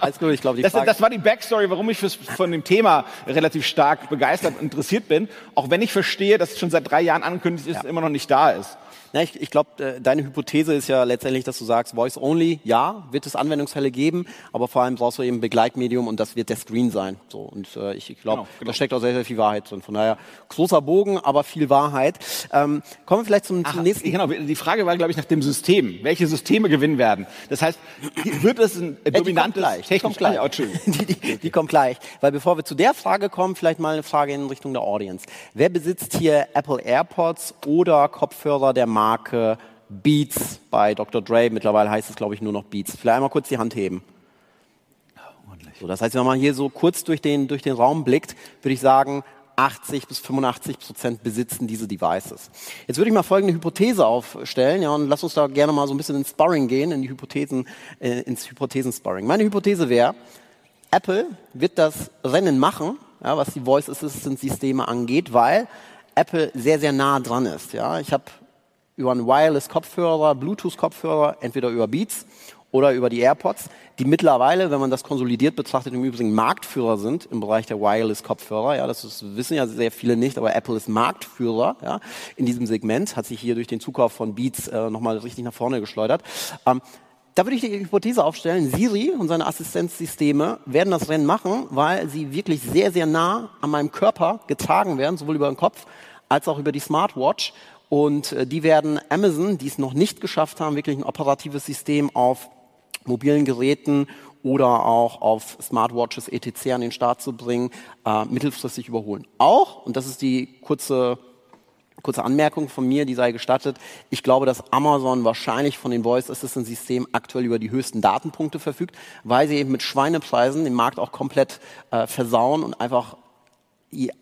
Alles gut, ich glaube, die das, Frage... Das war die Backstory, warum ich fürs, von dem Thema relativ stark begeistert und interessiert bin. Auch wenn ich verstehe, dass es schon seit drei Jahren angekündigt ist, ja. immer noch nicht da ist. Na, ich, ich glaube, äh, deine Hypothese ist ja letztendlich, dass du sagst, Voice Only, ja, wird es Anwendungsfälle geben, aber vor allem brauchst du eben Begleitmedium und das wird der Screen sein. So und äh, ich, ich glaube, genau, genau. da steckt auch sehr, sehr viel Wahrheit drin. Von daher großer Bogen, aber viel Wahrheit. Ähm, kommen wir vielleicht zum, Ach, zum nächsten. Genau, die Frage war, glaube ich, nach dem System. Welche Systeme gewinnen werden? Das heißt, wird es ein ja, dominantes gleich, die kommt gleich. die, die, die kommt gleich. Weil bevor wir zu der Frage kommen, vielleicht mal eine Frage in Richtung der Audience. Wer besitzt hier Apple AirPods oder Kopfhörer der Marke Beats bei Dr. Dre. Mittlerweile heißt es, glaube ich, nur noch Beats. Vielleicht einmal kurz die Hand heben. So, das heißt, wenn man hier so kurz durch den, durch den Raum blickt, würde ich sagen, 80 bis 85 Prozent besitzen diese Devices. Jetzt würde ich mal folgende Hypothese aufstellen, ja, und lass uns da gerne mal so ein bisschen ins Sparring gehen, in die Hypothesen, äh, ins Hypothesen-Sparring. Meine Hypothese wäre, Apple wird das Rennen machen, ja, was die Voice Assistant Systeme angeht, weil Apple sehr, sehr nah dran ist. Ja. Ich habe über einen Wireless-Kopfhörer, Bluetooth-Kopfhörer, entweder über Beats oder über die AirPods, die mittlerweile, wenn man das konsolidiert betrachtet, im Übrigen Marktführer sind im Bereich der Wireless-Kopfhörer. Ja, das ist, wissen ja sehr viele nicht, aber Apple ist Marktführer ja, in diesem Segment, hat sich hier durch den Zukauf von Beats äh, nochmal richtig nach vorne geschleudert. Ähm, da würde ich die Hypothese aufstellen, Siri und seine Assistenzsysteme werden das Rennen machen, weil sie wirklich sehr, sehr nah an meinem Körper getragen werden, sowohl über den Kopf als auch über die Smartwatch. Und äh, die werden Amazon, die es noch nicht geschafft haben, wirklich ein operatives System auf mobilen Geräten oder auch auf Smartwatches etc. an den Start zu bringen, äh, mittelfristig überholen. Auch, und das ist die kurze, kurze Anmerkung von mir, die sei gestattet, ich glaube, dass Amazon wahrscheinlich von den Voice Assistant Systemen aktuell über die höchsten Datenpunkte verfügt, weil sie eben mit Schweinepreisen den Markt auch komplett äh, versauen und einfach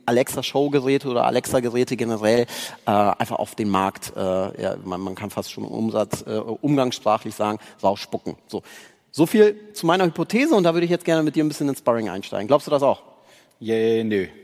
Alexa-Show-Geräte oder Alexa-Geräte generell äh, einfach auf den Markt, äh, ja, man, man kann fast schon Umsatz, äh, umgangssprachlich sagen, rausspucken. So. so viel zu meiner Hypothese und da würde ich jetzt gerne mit dir ein bisschen ins Sparring einsteigen. Glaubst du das auch? Yeah, nö.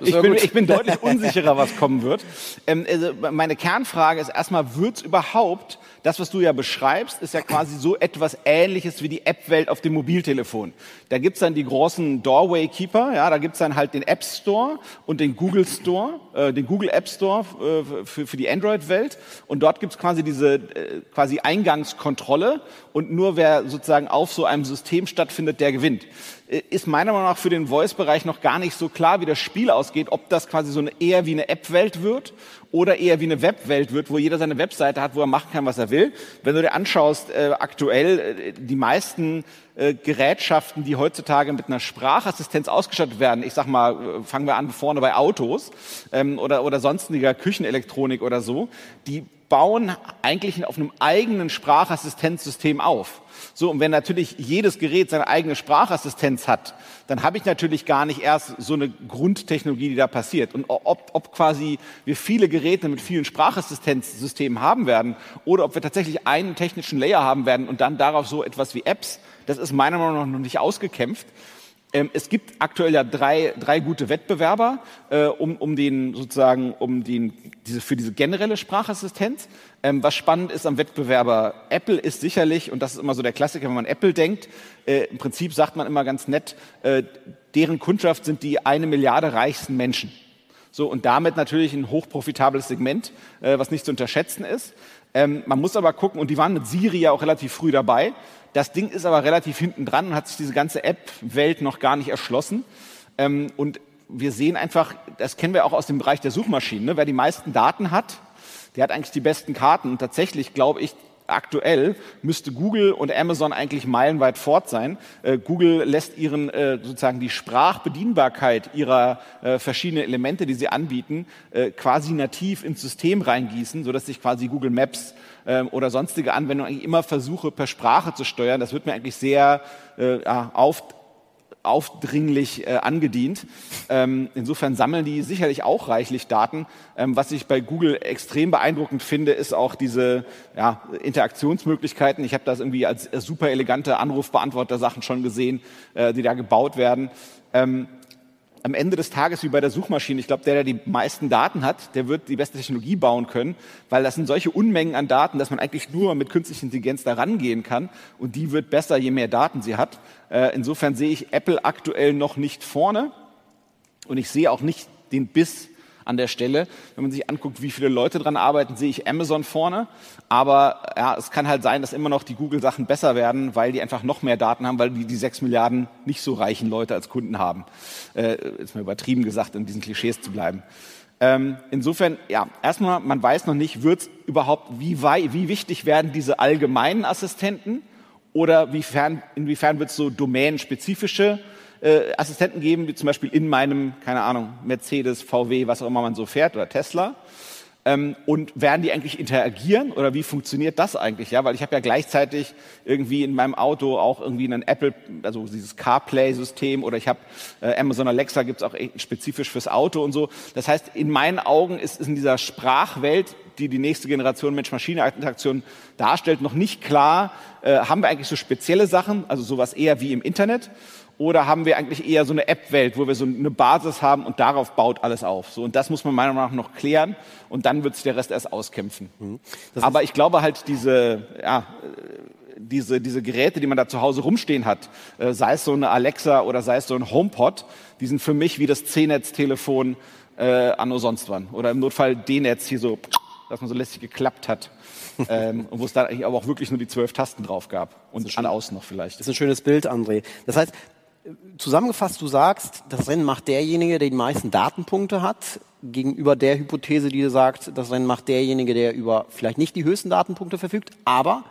Ich, bin, ich, bin, deutlich unsicherer, was kommen wird. Ähm, also meine Kernfrage ist erstmal, wird es überhaupt das, was du ja beschreibst, ist ja quasi so etwas Ähnliches wie die App-Welt auf dem Mobiltelefon. Da gibt's dann die großen Doorway Keeper, ja, da gibt's dann halt den App Store und den Google Store, äh, den Google App Store äh, für, für die Android-Welt. Und dort gibt's quasi diese äh, quasi Eingangskontrolle und nur wer sozusagen auf so einem System stattfindet, der gewinnt. Äh, ist meiner Meinung nach für den Voice-Bereich noch gar nicht so klar, wie das Spiel ausgeht, ob das quasi so eine, eher wie eine App-Welt wird oder eher wie eine Webwelt wird, wo jeder seine Webseite hat, wo er machen kann, was er will. Wenn du dir anschaust, äh, aktuell äh, die meisten äh, Gerätschaften, die heutzutage mit einer Sprachassistenz ausgestattet werden, ich sag mal, äh, fangen wir an vorne bei Autos ähm, oder, oder sonstiger Küchenelektronik oder so, die bauen eigentlich auf einem eigenen Sprachassistenzsystem auf. So, und wenn natürlich jedes Gerät seine eigene Sprachassistenz hat, dann habe ich natürlich gar nicht erst so eine Grundtechnologie, die da passiert. Und ob, ob quasi wir viele Geräte mit vielen Sprachassistenzsystemen haben werden oder ob wir tatsächlich einen technischen Layer haben werden und dann darauf so etwas wie Apps, das ist meiner Meinung nach noch nicht ausgekämpft. Ähm, es gibt aktuell ja drei, drei gute Wettbewerber äh, um, um den sozusagen um den diese für diese generelle Sprachassistenz. Ähm, was spannend ist am Wettbewerber Apple ist sicherlich und das ist immer so der Klassiker, wenn man Apple denkt. Äh, Im Prinzip sagt man immer ganz nett, äh, deren Kundschaft sind die eine Milliarde reichsten Menschen. So und damit natürlich ein hochprofitables Segment, äh, was nicht zu unterschätzen ist. Ähm, man muss aber gucken und die waren mit Siri ja auch relativ früh dabei. Das Ding ist aber relativ hinten dran und hat sich diese ganze App-Welt noch gar nicht erschlossen. Ähm, und wir sehen einfach, das kennen wir auch aus dem Bereich der Suchmaschinen, ne? wer die meisten Daten hat, der hat eigentlich die besten Karten. Und tatsächlich glaube ich, aktuell müsste Google und Amazon eigentlich meilenweit fort sein. Äh, Google lässt ihren äh, sozusagen die Sprachbedienbarkeit ihrer äh, verschiedenen Elemente, die sie anbieten, äh, quasi nativ ins System reingießen, so dass sich quasi Google Maps ähm, oder sonstige Anwendungen eigentlich immer versuche, per Sprache zu steuern. Das wird mir eigentlich sehr äh, auf, aufdringlich äh, angedient. Ähm, insofern sammeln die sicherlich auch reichlich Daten. Ähm, was ich bei Google extrem beeindruckend finde, ist auch diese ja, Interaktionsmöglichkeiten. Ich habe das irgendwie als, als super elegante Anrufbeantworter-Sachen schon gesehen, äh, die da gebaut werden. Ähm, am Ende des Tages wie bei der Suchmaschine, ich glaube, der, der die meisten Daten hat, der wird die beste Technologie bauen können, weil das sind solche Unmengen an Daten, dass man eigentlich nur mit künstlicher Intelligenz da rangehen kann und die wird besser, je mehr Daten sie hat. Äh, insofern sehe ich Apple aktuell noch nicht vorne und ich sehe auch nicht den Biss an der Stelle. Wenn man sich anguckt, wie viele Leute dran arbeiten, sehe ich Amazon vorne. Aber ja, es kann halt sein, dass immer noch die Google-Sachen besser werden, weil die einfach noch mehr Daten haben, weil die die sechs Milliarden nicht so reichen Leute als Kunden haben. Äh, ist mir übertrieben gesagt, in diesen Klischees zu bleiben. Ähm, insofern, ja, erstmal, man weiß noch nicht, wird überhaupt, wie, wie wichtig werden diese allgemeinen Assistenten oder wiefern, inwiefern wird es so domänenspezifische äh, Assistenten geben, wie zum Beispiel in meinem, keine Ahnung, Mercedes, VW, was auch immer man so fährt oder Tesla. Ähm, und werden die eigentlich interagieren oder wie funktioniert das eigentlich? Ja, weil ich habe ja gleichzeitig irgendwie in meinem Auto auch irgendwie einen Apple, also dieses CarPlay-System oder ich habe äh, Amazon Alexa gibt's auch spezifisch fürs Auto und so. Das heißt, in meinen Augen ist, ist in dieser Sprachwelt, die die nächste Generation Mensch-Maschine-Interaktion darstellt, noch nicht klar, äh, haben wir eigentlich so spezielle Sachen, also sowas eher wie im Internet oder haben wir eigentlich eher so eine App-Welt, wo wir so eine Basis haben und darauf baut alles auf? So, und das muss man meiner Meinung nach noch klären und dann wird sich der Rest erst auskämpfen. Mhm. Aber ich glaube halt, diese, ja, diese, diese Geräte, die man da zu Hause rumstehen hat, äh, sei es so eine Alexa oder sei es so ein HomePod, die sind für mich wie das C-Netz-Telefon äh, anno sonst wann. Oder im Notfall D-Netz hier so, dass man so lässig geklappt hat. ähm, wo es da eigentlich aber auch wirklich nur die zwölf Tasten drauf gab und an außen noch vielleicht. Das ist ein schönes Bild, André. Das heißt, zusammengefasst, du sagst, das Rennen macht derjenige, der die meisten Datenpunkte hat, gegenüber der Hypothese, die sagt, das Rennen macht derjenige, der über vielleicht nicht die höchsten Datenpunkte verfügt, aber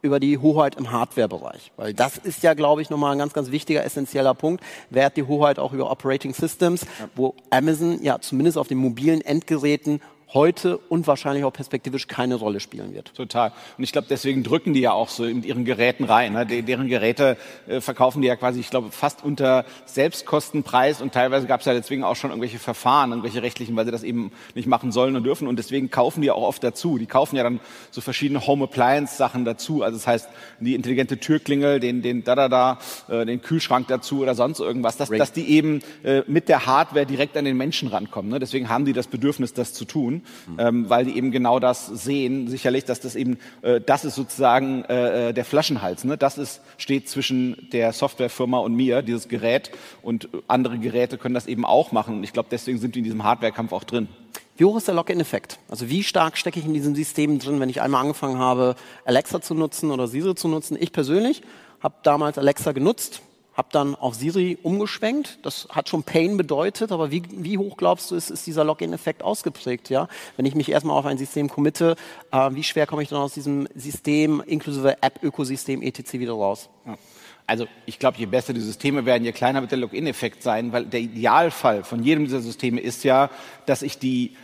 über die Hoheit im Hardware-Bereich. Weil das ist ja, glaube ich, nochmal ein ganz, ganz wichtiger, essentieller Punkt. Wer hat die Hoheit auch über Operating Systems, wo Amazon ja zumindest auf den mobilen Endgeräten heute und wahrscheinlich auch perspektivisch keine Rolle spielen wird. Total. Und ich glaube, deswegen drücken die ja auch so in ihren Geräten rein. Ne? De deren Geräte äh, verkaufen die ja quasi, ich glaube, fast unter Selbstkostenpreis und teilweise gab es ja deswegen auch schon irgendwelche Verfahren, irgendwelche rechtlichen, weil sie das eben nicht machen sollen und dürfen. Und deswegen kaufen die auch oft dazu. Die kaufen ja dann so verschiedene Home Appliance Sachen dazu. Also das heißt, die intelligente Türklingel, den, den da da da, äh, den Kühlschrank dazu oder sonst irgendwas, dass, dass die eben äh, mit der Hardware direkt an den Menschen rankommen. Ne? Deswegen haben die das Bedürfnis, das zu tun ähm, weil die eben genau das sehen. Sicherlich, dass das eben, äh, das ist sozusagen äh, äh, der Flaschenhals. Ne? Das ist, steht zwischen der Softwarefirma und mir, dieses Gerät. Und andere Geräte können das eben auch machen. Und ich glaube, deswegen sind wir in diesem Hardwarekampf auch drin. Wie hoch ist der Login-Effekt? Also wie stark stecke ich in diesem System drin, wenn ich einmal angefangen habe, Alexa zu nutzen oder Siri zu nutzen? Ich persönlich habe damals Alexa genutzt, habe dann auf Siri umgeschwenkt. Das hat schon Pain bedeutet, aber wie, wie hoch glaubst du, ist, ist dieser Login-Effekt ausgeprägt? Ja? Wenn ich mich erstmal auf ein System committe, äh, wie schwer komme ich dann aus diesem System inklusive App-Ökosystem etc. wieder raus? Ja. Also ich glaube, je besser die Systeme werden, je kleiner wird der Login-Effekt sein, weil der Idealfall von jedem dieser Systeme ist ja, dass ich die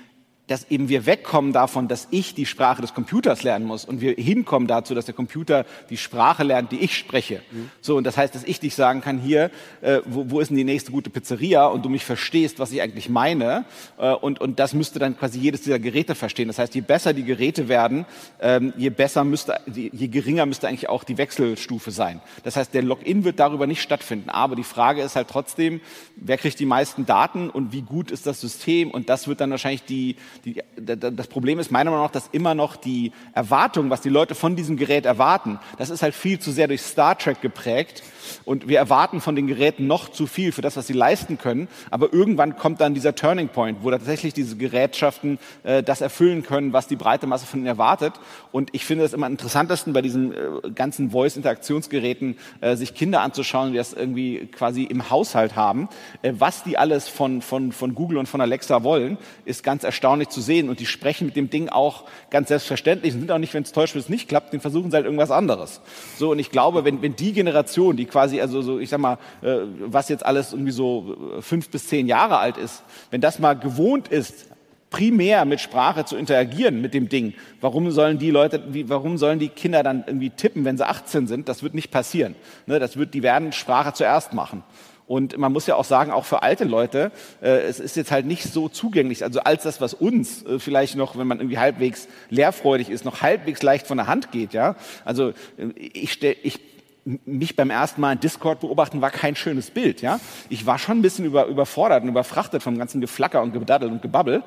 dass eben wir wegkommen davon, dass ich die Sprache des Computers lernen muss und wir hinkommen dazu, dass der Computer die Sprache lernt, die ich spreche. Mhm. So und das heißt, dass ich dich sagen kann hier, äh, wo, wo ist denn die nächste gute Pizzeria und du mich verstehst, was ich eigentlich meine äh, und und das müsste dann quasi jedes dieser Geräte verstehen. Das heißt, je besser die Geräte werden, ähm, je besser müsste, je geringer müsste eigentlich auch die Wechselstufe sein. Das heißt, der Login wird darüber nicht stattfinden. Aber die Frage ist halt trotzdem, wer kriegt die meisten Daten und wie gut ist das System und das wird dann wahrscheinlich die die, das Problem ist meiner Meinung nach, dass immer noch die Erwartung, was die Leute von diesem Gerät erwarten, das ist halt viel zu sehr durch Star Trek geprägt. Und wir erwarten von den Geräten noch zu viel für das, was sie leisten können. Aber irgendwann kommt dann dieser Turning Point, wo tatsächlich diese Gerätschaften äh, das erfüllen können, was die breite Masse von ihnen erwartet. Und ich finde es immer interessantesten bei diesen äh, ganzen Voice-Interaktionsgeräten, äh, sich Kinder anzuschauen, die das irgendwie quasi im Haushalt haben. Äh, was die alles von, von, von Google und von Alexa wollen, ist ganz erstaunlich zu sehen. Und die sprechen mit dem Ding auch ganz selbstverständlich und sind auch nicht, wenn es täuscht, es nicht klappt, dann versuchen sie halt irgendwas anderes. So, und ich glaube, wenn, wenn die Generation, die quasi, also so, ich sag mal, äh, was jetzt alles irgendwie so äh, fünf bis zehn Jahre alt ist, wenn das mal gewohnt ist, primär mit Sprache zu interagieren mit dem Ding. Warum sollen die Leute, wie, warum sollen die Kinder dann irgendwie tippen, wenn sie 18 sind? Das wird nicht passieren. Ne, das wird, die werden Sprache zuerst machen. Und man muss ja auch sagen, auch für alte Leute, äh, es ist jetzt halt nicht so zugänglich. Also als das, was uns äh, vielleicht noch, wenn man irgendwie halbwegs lehrfreudig ist, noch halbwegs leicht von der Hand geht. Ja, also äh, ich, stell, ich mich beim ersten Mal in Discord beobachten war kein schönes Bild. Ja, ich war schon ein bisschen über, überfordert und überfrachtet vom ganzen Geflacker und Gedaddel und Gebabbel.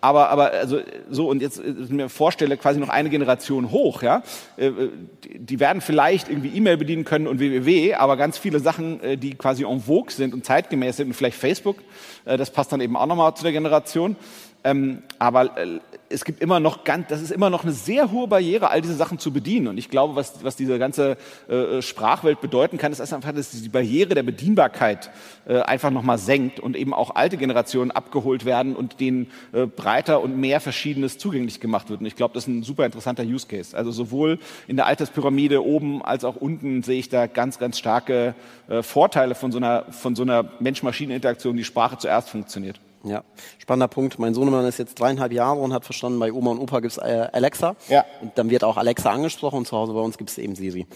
Aber, aber also so und jetzt äh, mir vorstelle quasi noch eine Generation hoch. Ja, äh, die werden vielleicht irgendwie E-Mail bedienen können und www, aber ganz viele Sachen, äh, die quasi en vogue sind und zeitgemäß sind und vielleicht Facebook, das passt dann eben auch nochmal zu der Generation. Ähm, aber äh, es gibt immer noch ganz, das ist immer noch eine sehr hohe Barriere, all diese Sachen zu bedienen. Und ich glaube, was, was diese ganze äh, Sprachwelt bedeuten kann, ist einfach, dass die Barriere der Bedienbarkeit äh, einfach nochmal senkt und eben auch alte Generationen abgeholt werden und denen äh, breiter und mehr Verschiedenes zugänglich gemacht wird. Und ich glaube, das ist ein super interessanter Use Case. Also sowohl in der Alterspyramide oben als auch unten sehe ich da ganz, ganz starke äh, Vorteile von so einer, von so einer Mensch-Maschinen-Interaktion, die Sprache zuerst funktioniert. Ja, spannender Punkt. Mein Sohnemann ist jetzt dreieinhalb Jahre und hat verstanden, bei Oma und Opa gibt es äh, Alexa. Ja. Und dann wird auch Alexa angesprochen und zu Hause bei uns gibt es eben Siri.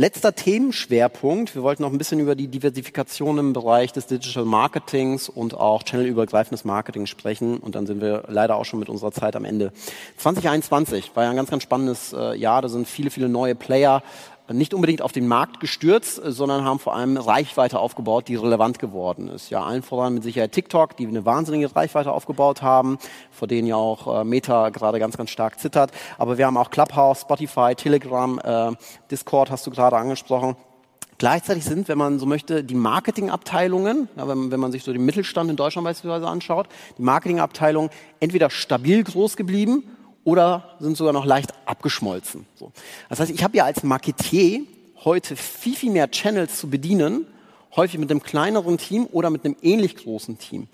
Letzter Themenschwerpunkt. Wir wollten noch ein bisschen über die Diversifikation im Bereich des Digital Marketings und auch channelübergreifendes Marketing sprechen. Und dann sind wir leider auch schon mit unserer Zeit am Ende. 2021 war ja ein ganz, ganz spannendes äh, Jahr. Da sind viele, viele neue Player nicht unbedingt auf den Markt gestürzt, sondern haben vor allem Reichweite aufgebaut, die relevant geworden ist. Ja, allen voran mit Sicherheit TikTok, die eine wahnsinnige Reichweite aufgebaut haben, vor denen ja auch äh, Meta gerade ganz, ganz stark zittert. Aber wir haben auch Clubhouse, Spotify, Telegram, äh, Discord hast du gerade angesprochen. Gleichzeitig sind, wenn man so möchte, die Marketingabteilungen, ja, wenn, wenn, man sich so den Mittelstand in Deutschland beispielsweise anschaut, die Marketingabteilungen entweder stabil groß geblieben oder sind sogar noch leicht abgeschmolzen. So. Das heißt, ich habe ja als Marketier heute viel, viel mehr Channels zu bedienen, häufig mit einem kleineren Team oder mit einem ähnlich großen Team.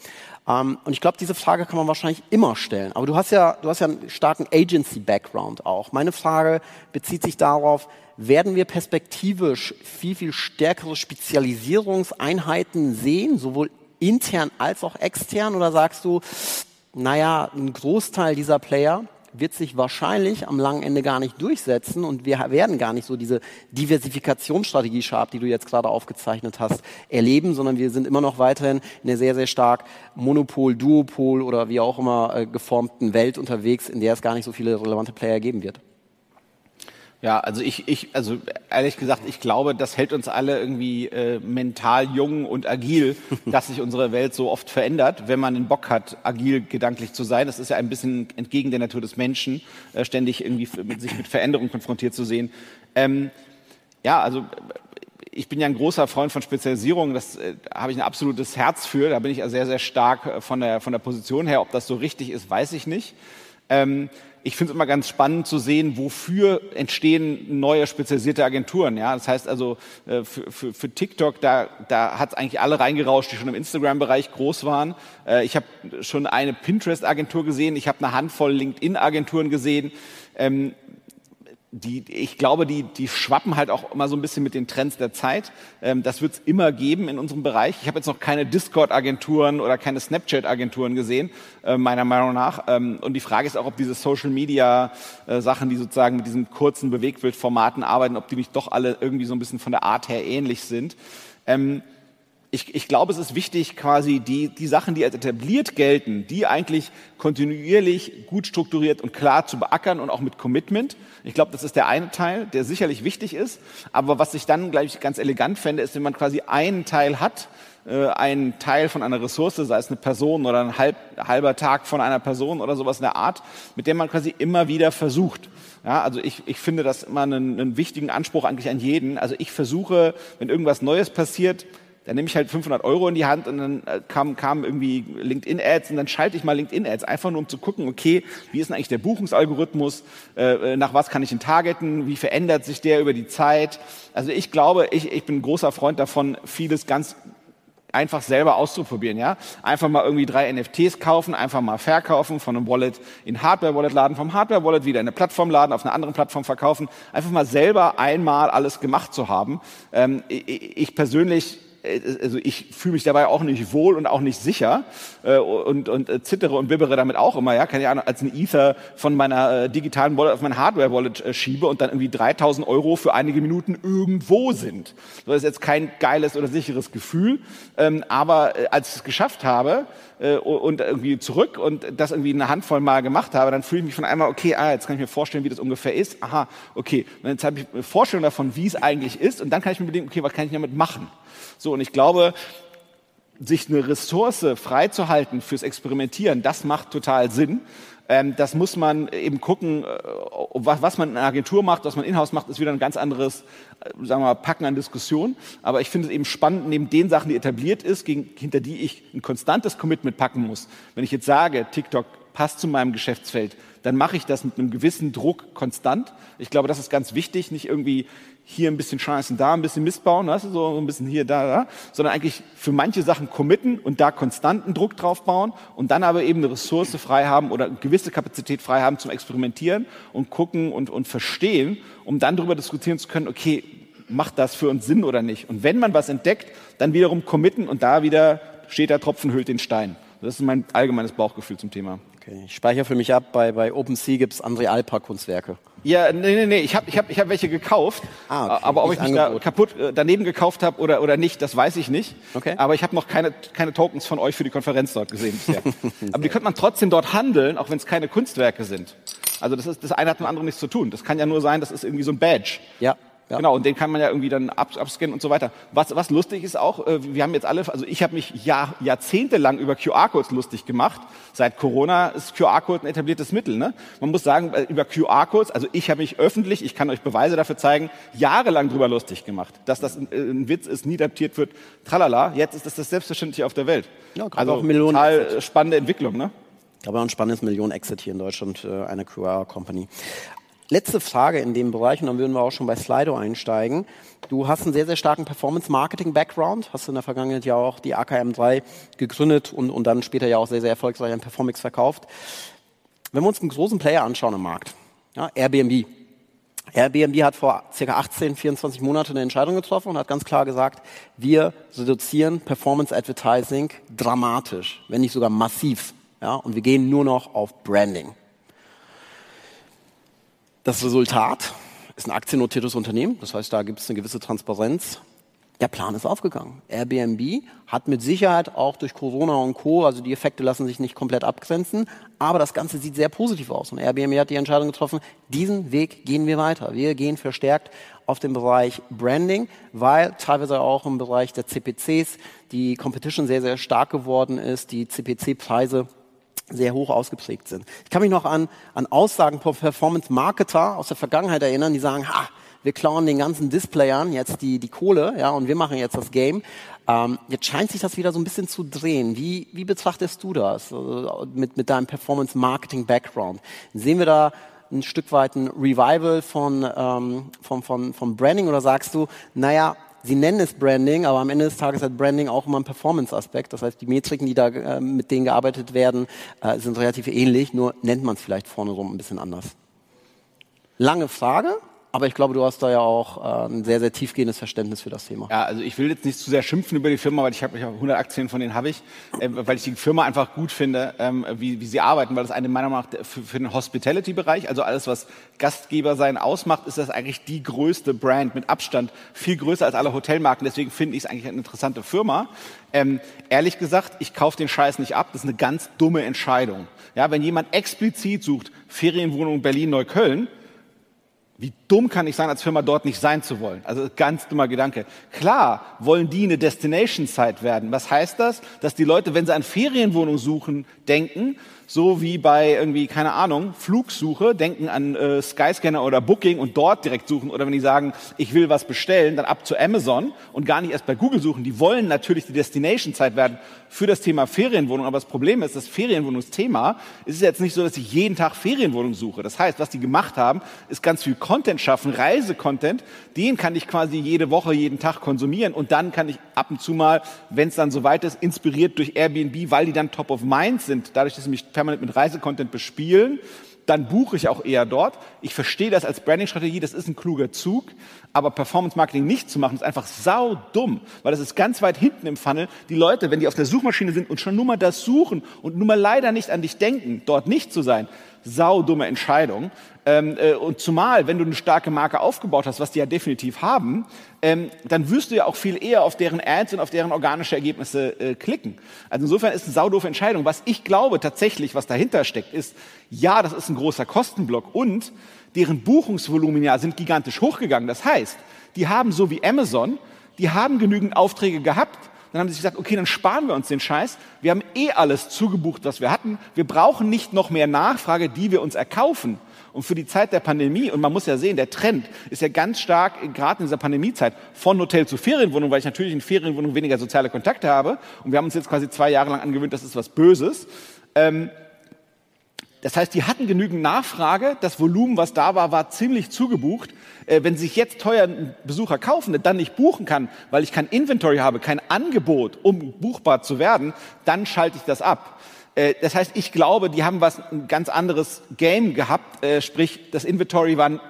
Ähm, und ich glaube, diese Frage kann man wahrscheinlich immer stellen. Aber du hast ja, du hast ja einen starken Agency-Background auch. Meine Frage bezieht sich darauf, werden wir perspektivisch viel, viel stärkere Spezialisierungseinheiten sehen, sowohl intern als auch extern? Oder sagst du, naja, ein Großteil dieser Player wird sich wahrscheinlich am langen Ende gar nicht durchsetzen und wir werden gar nicht so diese Diversifikationsstrategie Sharp, die du jetzt gerade aufgezeichnet hast, erleben, sondern wir sind immer noch weiterhin in einer sehr, sehr stark Monopol, Duopol oder wie auch immer äh, geformten Welt unterwegs, in der es gar nicht so viele relevante Player geben wird. Ja, also ich, ich, also ehrlich gesagt, ich glaube, das hält uns alle irgendwie äh, mental jung und agil, dass sich unsere Welt so oft verändert, wenn man den Bock hat, agil gedanklich zu sein. Das ist ja ein bisschen entgegen der Natur des Menschen, äh, ständig irgendwie mit, sich mit Veränderungen konfrontiert zu sehen. Ähm, ja, also ich bin ja ein großer Freund von Spezialisierung, das äh, habe ich ein absolutes Herz für, da bin ich sehr, sehr stark äh, von der, von der Position her. Ob das so richtig ist, weiß ich nicht. Ähm, ich finde es immer ganz spannend zu sehen, wofür entstehen neue spezialisierte Agenturen. Ja, das heißt also äh, für, für, für TikTok, da, da hat es eigentlich alle reingerauscht, die schon im Instagram-Bereich groß waren. Äh, ich habe schon eine Pinterest-Agentur gesehen, ich habe eine Handvoll LinkedIn-Agenturen gesehen. Ähm, die, ich glaube, die, die schwappen halt auch immer so ein bisschen mit den Trends der Zeit. Ähm, das wird es immer geben in unserem Bereich. Ich habe jetzt noch keine Discord-Agenturen oder keine Snapchat-Agenturen gesehen, äh, meiner Meinung nach. Ähm, und die Frage ist auch, ob diese Social-Media-Sachen, äh, die sozusagen mit diesen kurzen Bewegtbildformaten arbeiten, ob die nicht doch alle irgendwie so ein bisschen von der Art her ähnlich sind. Ähm, ich, ich glaube, es ist wichtig, quasi die, die Sachen, die als etabliert gelten, die eigentlich kontinuierlich gut strukturiert und klar zu beackern und auch mit Commitment. Ich glaube, das ist der eine Teil, der sicherlich wichtig ist. Aber was ich dann, glaube ich, ganz elegant fände, ist, wenn man quasi einen Teil hat, äh, einen Teil von einer Ressource, sei es eine Person oder ein halb, halber Tag von einer Person oder sowas in der Art, mit der man quasi immer wieder versucht. Ja, also ich, ich finde das immer einen, einen wichtigen Anspruch eigentlich an jeden. Also ich versuche, wenn irgendwas Neues passiert, dann nehme ich halt 500 Euro in die Hand und dann äh, kam, kam irgendwie LinkedIn-Ads und dann schalte ich mal LinkedIn-Ads, einfach nur um zu gucken, okay, wie ist denn eigentlich der Buchungsalgorithmus, äh, äh, nach was kann ich ihn targeten, wie verändert sich der über die Zeit. Also ich glaube, ich, ich bin ein großer Freund davon, vieles ganz einfach selber auszuprobieren, ja. Einfach mal irgendwie drei NFTs kaufen, einfach mal verkaufen, von einem Wallet in Hardware-Wallet laden, vom Hardware-Wallet wieder in eine Plattform laden, auf einer anderen Plattform verkaufen. Einfach mal selber einmal alles gemacht zu haben. Ähm, ich, ich persönlich also ich fühle mich dabei auch nicht wohl und auch nicht sicher äh, und, und äh, zittere und bibbere damit auch immer, ja, kann ich als ein Ether von meiner äh, digitalen Wallet auf mein Hardware-Wallet äh, schiebe und dann irgendwie 3000 Euro für einige Minuten irgendwo sind. Das ist jetzt kein geiles oder sicheres Gefühl, ähm, aber äh, als ich es geschafft habe äh, und irgendwie zurück und das irgendwie eine Handvoll Mal gemacht habe, dann fühle ich mich von einmal, okay, ah, jetzt kann ich mir vorstellen, wie das ungefähr ist. Aha, okay, und jetzt habe ich eine Vorstellung davon, wie es eigentlich ist und dann kann ich mir überlegen, okay, was kann ich damit machen? So, und ich glaube, sich eine Ressource freizuhalten fürs Experimentieren, das macht total Sinn. Ähm, das muss man eben gucken, äh, was, man in einer Agentur macht, was man in-house macht, ist wieder ein ganz anderes, äh, sagen wir mal, Packen an Diskussion. Aber ich finde es eben spannend, neben den Sachen, die etabliert ist, hinter die ich ein konstantes Commitment packen muss. Wenn ich jetzt sage, TikTok passt zu meinem Geschäftsfeld, dann mache ich das mit einem gewissen Druck konstant. Ich glaube, das ist ganz wichtig, nicht irgendwie hier ein bisschen scheißen, da ein bisschen missbauen, weißt du, so ein bisschen hier, da, da, sondern eigentlich für manche Sachen committen und da konstanten Druck drauf bauen und dann aber eben eine Ressource frei haben oder gewisse Kapazität frei haben zum Experimentieren und gucken und, und verstehen, um dann darüber diskutieren zu können, okay, macht das für uns Sinn oder nicht? Und wenn man was entdeckt, dann wiederum committen und da wieder steht der Tropfen hüllt den Stein. Das ist mein allgemeines Bauchgefühl zum Thema. Okay, ich speichere für mich ab, bei, bei OpenSea gibt es André Alpa Kunstwerke. Ja, nee, nee, nee, ich habe ich hab, ich hab welche gekauft, ah, okay. aber ob ich mich da kaputt äh, daneben gekauft habe oder, oder nicht, das weiß ich nicht. Okay. Aber ich habe noch keine, keine Tokens von euch für die Konferenz dort gesehen bisher. aber die könnte man trotzdem dort handeln, auch wenn es keine Kunstwerke sind. Also das, ist, das eine hat mit dem anderen nichts zu tun. Das kann ja nur sein, das ist irgendwie so ein Badge. Ja. Ja. Genau, und den kann man ja irgendwie dann ab, abscannen und so weiter. Was, was lustig ist auch, äh, wir haben jetzt alle, also ich habe mich Jahr, jahrzehntelang über QR-Codes lustig gemacht. Seit Corona ist QR-Code ein etabliertes Mittel. Ne? Man muss sagen, äh, über QR-Codes, also ich habe mich öffentlich, ich kann euch Beweise dafür zeigen, jahrelang drüber lustig gemacht. Dass das ein, äh, ein Witz ist, nie adaptiert wird, tralala. Jetzt ist das das Selbstverständliche auf der Welt. Ja, also auch Millionen total Exit. spannende Entwicklung. Ne? Aber ein spannendes Millionen-Exit hier in Deutschland, eine QR-Company. Letzte Frage in dem Bereich, und dann würden wir auch schon bei Slido einsteigen. Du hast einen sehr, sehr starken Performance-Marketing-Background, hast in der Vergangenheit ja auch die AKM3 gegründet und, und dann später ja auch sehr, sehr erfolgreich an Performix verkauft. Wenn wir uns einen großen Player anschauen im Markt, ja, Airbnb. Airbnb hat vor circa 18, 24 Monaten eine Entscheidung getroffen und hat ganz klar gesagt, wir reduzieren Performance Advertising dramatisch, wenn nicht sogar massiv. Ja, und wir gehen nur noch auf Branding. Das Resultat ist ein aktiennotiertes Unternehmen, das heißt, da gibt es eine gewisse Transparenz. Der Plan ist aufgegangen. Airbnb hat mit Sicherheit auch durch Corona und Co., also die Effekte lassen sich nicht komplett abgrenzen, aber das Ganze sieht sehr positiv aus. Und Airbnb hat die Entscheidung getroffen, diesen Weg gehen wir weiter. Wir gehen verstärkt auf den Bereich Branding, weil teilweise auch im Bereich der CPCs die Competition sehr, sehr stark geworden ist, die CPC-Preise sehr hoch ausgeprägt sind. Ich kann mich noch an, an Aussagen von Performance-Marketer aus der Vergangenheit erinnern, die sagen, ha, wir klauen den ganzen Displayern jetzt die, die Kohle, ja, und wir machen jetzt das Game. Ähm, jetzt scheint sich das wieder so ein bisschen zu drehen. Wie, wie betrachtest du das also mit, mit deinem Performance-Marketing-Background? Sehen wir da ein Stück weit ein Revival von, ähm, von, von, von Branding oder sagst du, naja, Sie nennen es Branding, aber am Ende des Tages hat Branding auch immer einen Performance-Aspekt. Das heißt, die Metriken, die da äh, mit denen gearbeitet werden, äh, sind relativ ähnlich, nur nennt man es vielleicht vorne rum ein bisschen anders. Lange Frage, aber ich glaube, du hast da ja auch äh, ein sehr, sehr tiefgehendes Verständnis für das Thema. Ja, also ich will jetzt nicht zu sehr schimpfen über die Firma, weil ich habe 100 Aktien von denen habe ich, äh, weil ich die Firma einfach gut finde, ähm, wie, wie sie arbeiten, weil das eine meiner Meinung nach für, für den Hospitality-Bereich, also alles, was Gastgeber sein ausmacht, ist das eigentlich die größte Brand mit Abstand, viel größer als alle Hotelmarken. Deswegen finde ich es eigentlich eine interessante Firma. Ähm, ehrlich gesagt, ich kaufe den Scheiß nicht ab. Das ist eine ganz dumme Entscheidung. Ja, wenn jemand explizit sucht, Ferienwohnung Berlin-Neukölln, wie dumm kann ich sein, als Firma dort nicht sein zu wollen? Also ganz dummer Gedanke. Klar wollen die eine Destination-Site werden. Was heißt das? Dass die Leute, wenn sie an Ferienwohnungen suchen, denken, so wie bei irgendwie, keine Ahnung, Flugsuche, denken an äh, Skyscanner oder Booking und dort direkt suchen. Oder wenn die sagen, ich will was bestellen, dann ab zu Amazon und gar nicht erst bei Google suchen. Die wollen natürlich die Destination-Zeit werden für das Thema Ferienwohnung. Aber das Problem ist, das Ferienwohnungsthema ist jetzt nicht so, dass ich jeden Tag Ferienwohnung suche. Das heißt, was die gemacht haben, ist ganz viel Content schaffen, Reisecontent. Den kann ich quasi jede Woche, jeden Tag konsumieren. Und dann kann ich ab und zu mal, wenn es dann soweit ist, inspiriert durch Airbnb, weil die dann top of mind sind, dadurch, dass sie mich permanent mit Reisecontent bespielen, dann buche ich auch eher dort. Ich verstehe das als Branding-Strategie, das ist ein kluger Zug, aber Performance-Marketing nicht zu machen, ist einfach sau dumm, weil das ist ganz weit hinten im Funnel. Die Leute, wenn die auf der Suchmaschine sind und schon nur mal das suchen und nur mal leider nicht an dich denken, dort nicht zu sein, sau dumme Entscheidung. Ähm, äh, und zumal, wenn du eine starke Marke aufgebaut hast, was die ja definitiv haben, ähm, dann wirst du ja auch viel eher auf deren Ads und auf deren organische Ergebnisse äh, klicken. Also insofern ist eine saudoofe Entscheidung. Was ich glaube tatsächlich, was dahinter steckt, ist, ja, das ist ein großer Kostenblock und deren Buchungsvolumina sind gigantisch hochgegangen. Das heißt, die haben so wie Amazon, die haben genügend Aufträge gehabt, dann haben sie sich gesagt, okay, dann sparen wir uns den Scheiß. Wir haben eh alles zugebucht, was wir hatten. Wir brauchen nicht noch mehr Nachfrage, die wir uns erkaufen. Und für die Zeit der Pandemie, und man muss ja sehen, der Trend ist ja ganz stark, gerade in dieser Pandemiezeit, von Hotel zu Ferienwohnung, weil ich natürlich in Ferienwohnungen weniger soziale Kontakte habe. Und wir haben uns jetzt quasi zwei Jahre lang angewöhnt, das ist was Böses. Ähm, das heißt, die hatten genügend Nachfrage, das Volumen, was da war, war ziemlich zugebucht. Äh, wenn sich jetzt teuer ein Besucher kaufen, dann nicht buchen kann, weil ich kein Inventory habe, kein Angebot, um buchbar zu werden, dann schalte ich das ab. Äh, das heißt, ich glaube, die haben was ein ganz anderes Game gehabt, äh, sprich das Inventory war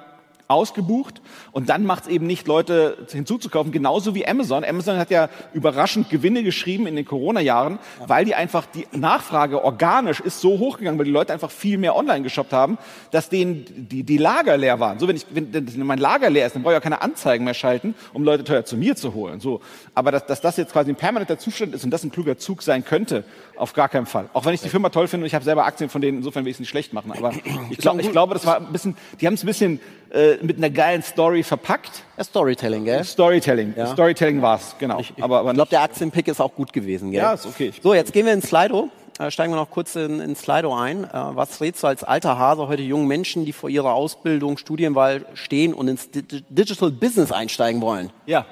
ausgebucht und dann macht es eben nicht, Leute hinzuzukaufen, genauso wie Amazon. Amazon hat ja überraschend Gewinne geschrieben in den Corona-Jahren, weil die einfach, die Nachfrage organisch ist so hochgegangen, weil die Leute einfach viel mehr online geshoppt haben, dass denen die, die Lager leer waren. So, wenn, ich, wenn, mein Lager leer ist, dann brauche ich ja keine Anzeigen mehr schalten, um Leute teuer zu mir zu holen. So. Aber dass, dass das jetzt quasi ein permanenter Zustand ist und das ein kluger Zug sein könnte, auf gar keinen Fall. Auch wenn ich die Firma toll finde und ich habe selber Aktien von denen, insofern will ich es nicht schlecht machen. Aber ich, glaub, ich glaube, das war ein bisschen, die haben es ein bisschen äh, mit einer geilen Story verpackt. Ja, Storytelling, gell? Storytelling. Ja. Storytelling war's, genau. Ich, ich, aber, aber ich glaube, der Aktienpick ist auch gut gewesen, gell? Ja, ist okay. So, jetzt gehen wir ins Slido. Äh, steigen wir noch kurz in, in Slido ein. Äh, was rätst du als alter Hase heute jungen Menschen, die vor ihrer Ausbildung, Studienwahl stehen und ins Digital Business einsteigen wollen? Ja,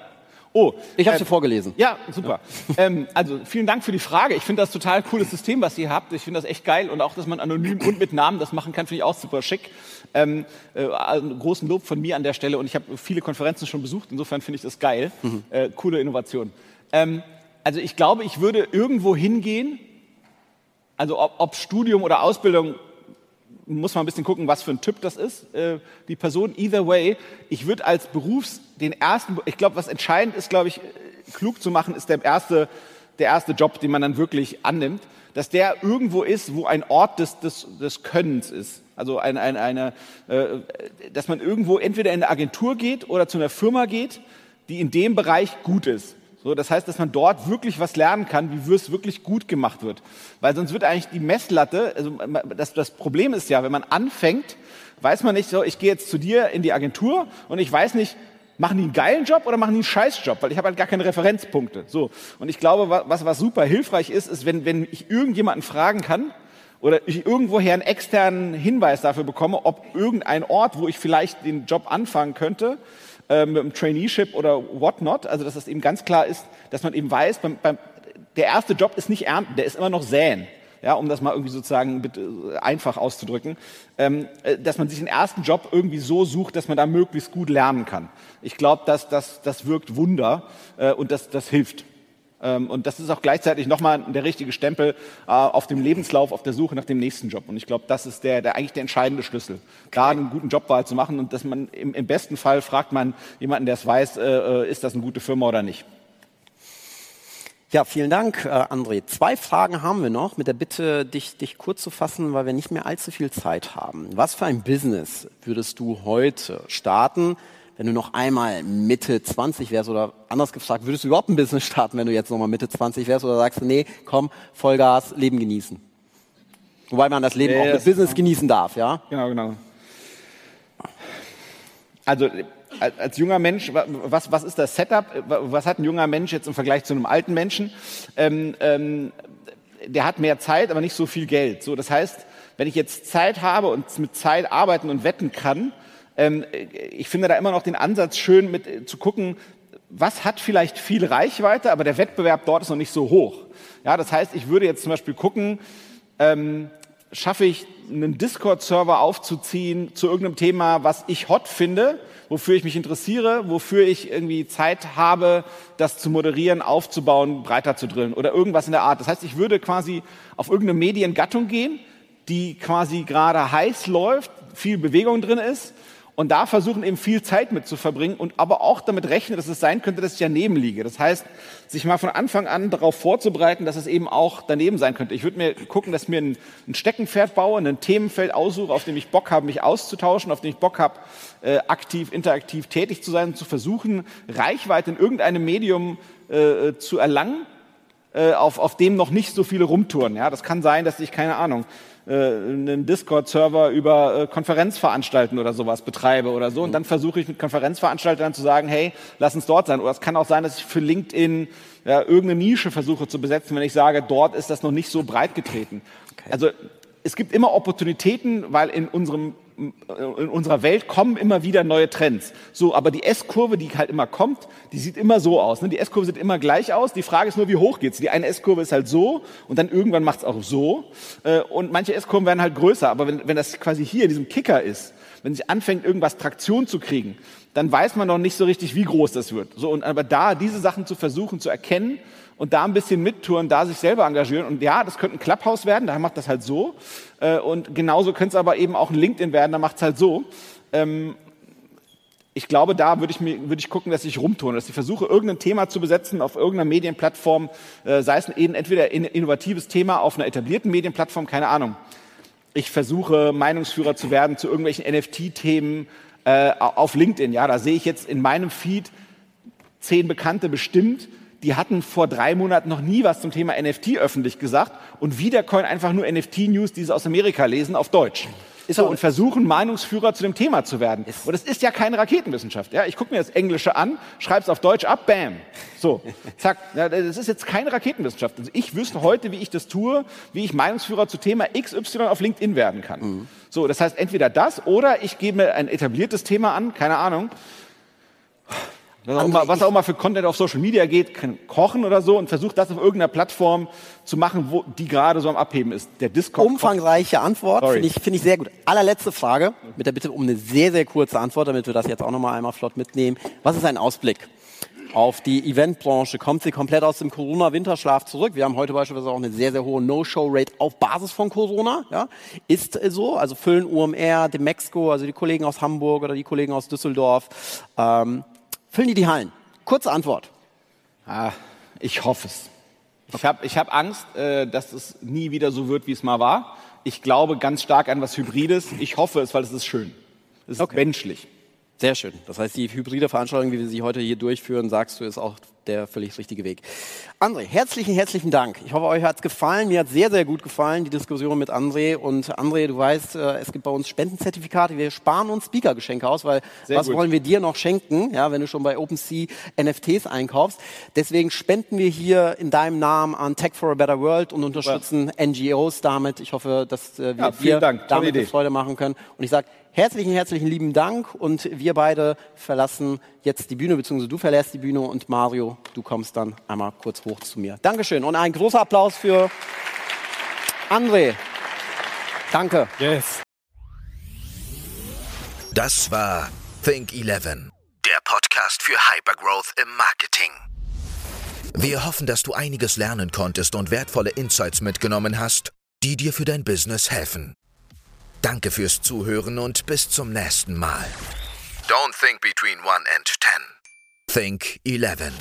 Oh, ich habe äh, sie vorgelesen. Ja, super. Ja. Ähm, also vielen Dank für die Frage. Ich finde das total cooles System, was ihr habt. Ich finde das echt geil und auch, dass man anonym und mit Namen das machen kann, finde ich auch super schick. Ähm, äh, also großen Lob von mir an der Stelle und ich habe viele Konferenzen schon besucht. Insofern finde ich das geil. Mhm. Äh, coole Innovation. Ähm, also ich glaube, ich würde irgendwo hingehen. Also ob, ob Studium oder Ausbildung muss man ein bisschen gucken, was für ein Typ das ist, äh, die Person. Either way, ich würde als Berufs, den ersten, ich glaube, was entscheidend ist, glaube ich, klug zu machen, ist der erste, der erste Job, den man dann wirklich annimmt, dass der irgendwo ist, wo ein Ort des, des, des Könnens ist. Also ein, ein, eine, äh, dass man irgendwo entweder in eine Agentur geht oder zu einer Firma geht, die in dem Bereich gut ist. So, das heißt, dass man dort wirklich was lernen kann, wie es wirklich gut gemacht wird. Weil sonst wird eigentlich die Messlatte, also das, das Problem ist ja, wenn man anfängt, weiß man nicht so, ich gehe jetzt zu dir in die Agentur und ich weiß nicht, machen die einen geilen Job oder machen die einen Scheißjob? Weil ich habe halt gar keine Referenzpunkte. So. Und ich glaube, was, was super hilfreich ist, ist, wenn, wenn ich irgendjemanden fragen kann, oder ich irgendwoher einen externen Hinweis dafür bekomme, ob irgendein Ort, wo ich vielleicht den Job anfangen könnte, äh, mit einem Traineeship oder whatnot. Also dass das eben ganz klar ist, dass man eben weiß, beim, beim, der erste Job ist nicht ernten, der ist immer noch säen. Ja, um das mal irgendwie sozusagen äh, einfach auszudrücken, ähm, äh, dass man sich den ersten Job irgendwie so sucht, dass man da möglichst gut lernen kann. Ich glaube, dass das, das wirkt Wunder äh, und das, das hilft. Ähm, und das ist auch gleichzeitig nochmal der richtige Stempel äh, auf dem Lebenslauf, auf der Suche nach dem nächsten Job. Und ich glaube, das ist der, der eigentlich der entscheidende Schlüssel, gerade einen guten Jobwahl zu machen und dass man im, im besten Fall fragt man jemanden, der es weiß, äh, äh, ist das eine gute Firma oder nicht. Ja, vielen Dank, André. Zwei Fragen haben wir noch, mit der Bitte, dich, dich kurz zu fassen, weil wir nicht mehr allzu viel Zeit haben. Was für ein Business würdest du heute starten, wenn du noch einmal Mitte 20 wärst oder anders gefragt, würdest du überhaupt ein Business starten, wenn du jetzt nochmal Mitte 20 wärst oder sagst du, nee, komm, Vollgas, Leben genießen? Wobei man das Leben nee, auch mit Business genau. genießen darf, ja? Genau, genau. Also als junger Mensch, was, was ist das Setup? Was hat ein junger Mensch jetzt im Vergleich zu einem alten Menschen? Ähm, ähm, der hat mehr Zeit, aber nicht so viel Geld. So, das heißt, wenn ich jetzt Zeit habe und mit Zeit arbeiten und wetten kann, ich finde da immer noch den Ansatz schön, mit äh, zu gucken, was hat vielleicht viel Reichweite, aber der Wettbewerb dort ist noch nicht so hoch. Ja, das heißt, ich würde jetzt zum Beispiel gucken, ähm, schaffe ich einen Discord-Server aufzuziehen zu irgendeinem Thema, was ich hot finde, wofür ich mich interessiere, wofür ich irgendwie Zeit habe, das zu moderieren, aufzubauen, breiter zu drillen oder irgendwas in der Art. Das heißt, ich würde quasi auf irgendeine Mediengattung gehen, die quasi gerade heiß läuft, viel Bewegung drin ist und da versuchen eben viel Zeit mit zu verbringen und aber auch damit rechnen, dass es sein könnte, dass ich daneben liege. Das heißt, sich mal von Anfang an darauf vorzubereiten, dass es eben auch daneben sein könnte. Ich würde mir gucken, dass ich mir ein, ein Steckenpferd baue, ein Themenfeld aussuche, auf dem ich Bock habe, mich auszutauschen, auf dem ich Bock habe, äh, aktiv, interaktiv tätig zu sein und zu versuchen, Reichweite in irgendeinem Medium äh, zu erlangen, äh, auf, auf dem noch nicht so viele rumtouren. Ja, das kann sein, dass ich, keine Ahnung, einen Discord-Server über äh, Konferenzveranstalten oder sowas betreibe oder so. Und dann versuche ich mit Konferenzveranstaltern zu sagen, hey, lass uns dort sein. Oder es kann auch sein, dass ich für LinkedIn ja, irgendeine Nische versuche zu besetzen, wenn ich sage, dort ist das noch nicht so breit getreten. Okay. Also es gibt immer Opportunitäten, weil in unserem in unserer Welt kommen immer wieder neue Trends. So, aber die S-Kurve, die halt immer kommt, die sieht immer so aus. Ne? Die S-Kurve sieht immer gleich aus. Die Frage ist nur, wie hoch geht's? Die eine S-Kurve ist halt so und dann irgendwann macht's auch so. Äh, und manche S-Kurven werden halt größer. Aber wenn, wenn das quasi hier in diesem Kicker ist, wenn sich anfängt, irgendwas Traktion zu kriegen, dann weiß man noch nicht so richtig, wie groß das wird. So, und aber da diese Sachen zu versuchen zu erkennen und da ein bisschen mittouren, da sich selber engagieren. Und ja, das könnte ein Clubhouse werden, da macht das halt so. Äh, und genauso könnte es aber eben auch ein LinkedIn werden, da macht es halt so. Ähm, ich glaube, da würde ich, mir, würde ich gucken, dass ich rumtue, dass ich versuche, irgendein Thema zu besetzen auf irgendeiner Medienplattform, äh, sei es entweder ein innovatives Thema auf einer etablierten Medienplattform, keine Ahnung. Ich versuche, Meinungsführer zu werden zu irgendwelchen NFT-Themen äh, auf LinkedIn. Ja, da sehe ich jetzt in meinem Feed zehn Bekannte bestimmt, die hatten vor drei Monaten noch nie was zum Thema NFT öffentlich gesagt und Wiedercoin einfach nur NFT-News, die sie aus Amerika lesen, auf Deutsch. Ist so, und versuchen, Meinungsführer zu dem Thema zu werden. Und es ist ja keine Raketenwissenschaft. Ja? Ich gucke mir das Englische an, schreibe es auf Deutsch ab, bam. So, zack. Ja, das ist jetzt keine Raketenwissenschaft. Also ich wüsste heute, wie ich das tue, wie ich Meinungsführer zu Thema XY auf LinkedIn werden kann. Mhm. So, das heißt entweder das oder ich gebe mir ein etabliertes Thema an, keine Ahnung. Was auch, immer, was auch immer für Content auf Social Media geht, kann kochen oder so und versucht das auf irgendeiner Plattform zu machen, wo die gerade so am Abheben ist. Der Discord. Umfangreiche Antwort, finde ich, find ich sehr gut. Allerletzte Frage, mit der Bitte um eine sehr, sehr kurze Antwort, damit wir das jetzt auch nochmal einmal flott mitnehmen. Was ist ein Ausblick? auf die Eventbranche? Kommt sie komplett aus dem Corona-Winterschlaf zurück? Wir haben heute beispielsweise auch eine sehr, sehr hohe No-Show-Rate auf Basis von Corona. Ja? Ist so. Also füllen UMR, Demexco, also die Kollegen aus Hamburg oder die Kollegen aus Düsseldorf. Ähm, Füllen die die Hallen? Kurze Antwort. Ah, ich hoffe es. Ich habe ich hab Angst, äh, dass es nie wieder so wird, wie es mal war. Ich glaube ganz stark an was Hybrides. Ich hoffe es, weil es ist schön. Es ist okay. menschlich. Sehr schön. Das heißt, die hybride Veranstaltung, wie wir sie heute hier durchführen, sagst du, ist auch der völlig richtige Weg. André, herzlichen, herzlichen Dank. Ich hoffe, euch hat es gefallen. Mir hat sehr, sehr gut gefallen, die Diskussion mit André. Und André, du weißt, äh, es gibt bei uns Spendenzertifikate. Wir sparen uns Speaker-Geschenke aus, weil sehr was gut. wollen wir dir noch schenken, ja, wenn du schon bei OpenSea NFTs einkaufst. Deswegen spenden wir hier in deinem Namen an Tech for a Better World und unterstützen ja. NGOs damit. Ich hoffe, dass äh, wir ja, dir Dank. damit Freude machen können. Und ich sage herzlichen, herzlichen lieben Dank. Und wir beide verlassen jetzt die Bühne, beziehungsweise du verlässt die Bühne und Mario, du kommst dann einmal kurz hoch zu mir. Dankeschön und ein großer Applaus für André. Danke. Yes. Das war Think 11, der Podcast für Hypergrowth im Marketing. Wir hoffen, dass du einiges lernen konntest und wertvolle Insights mitgenommen hast, die dir für dein Business helfen. Danke fürs Zuhören und bis zum nächsten Mal. Don't think between 1 and 10. Think 11.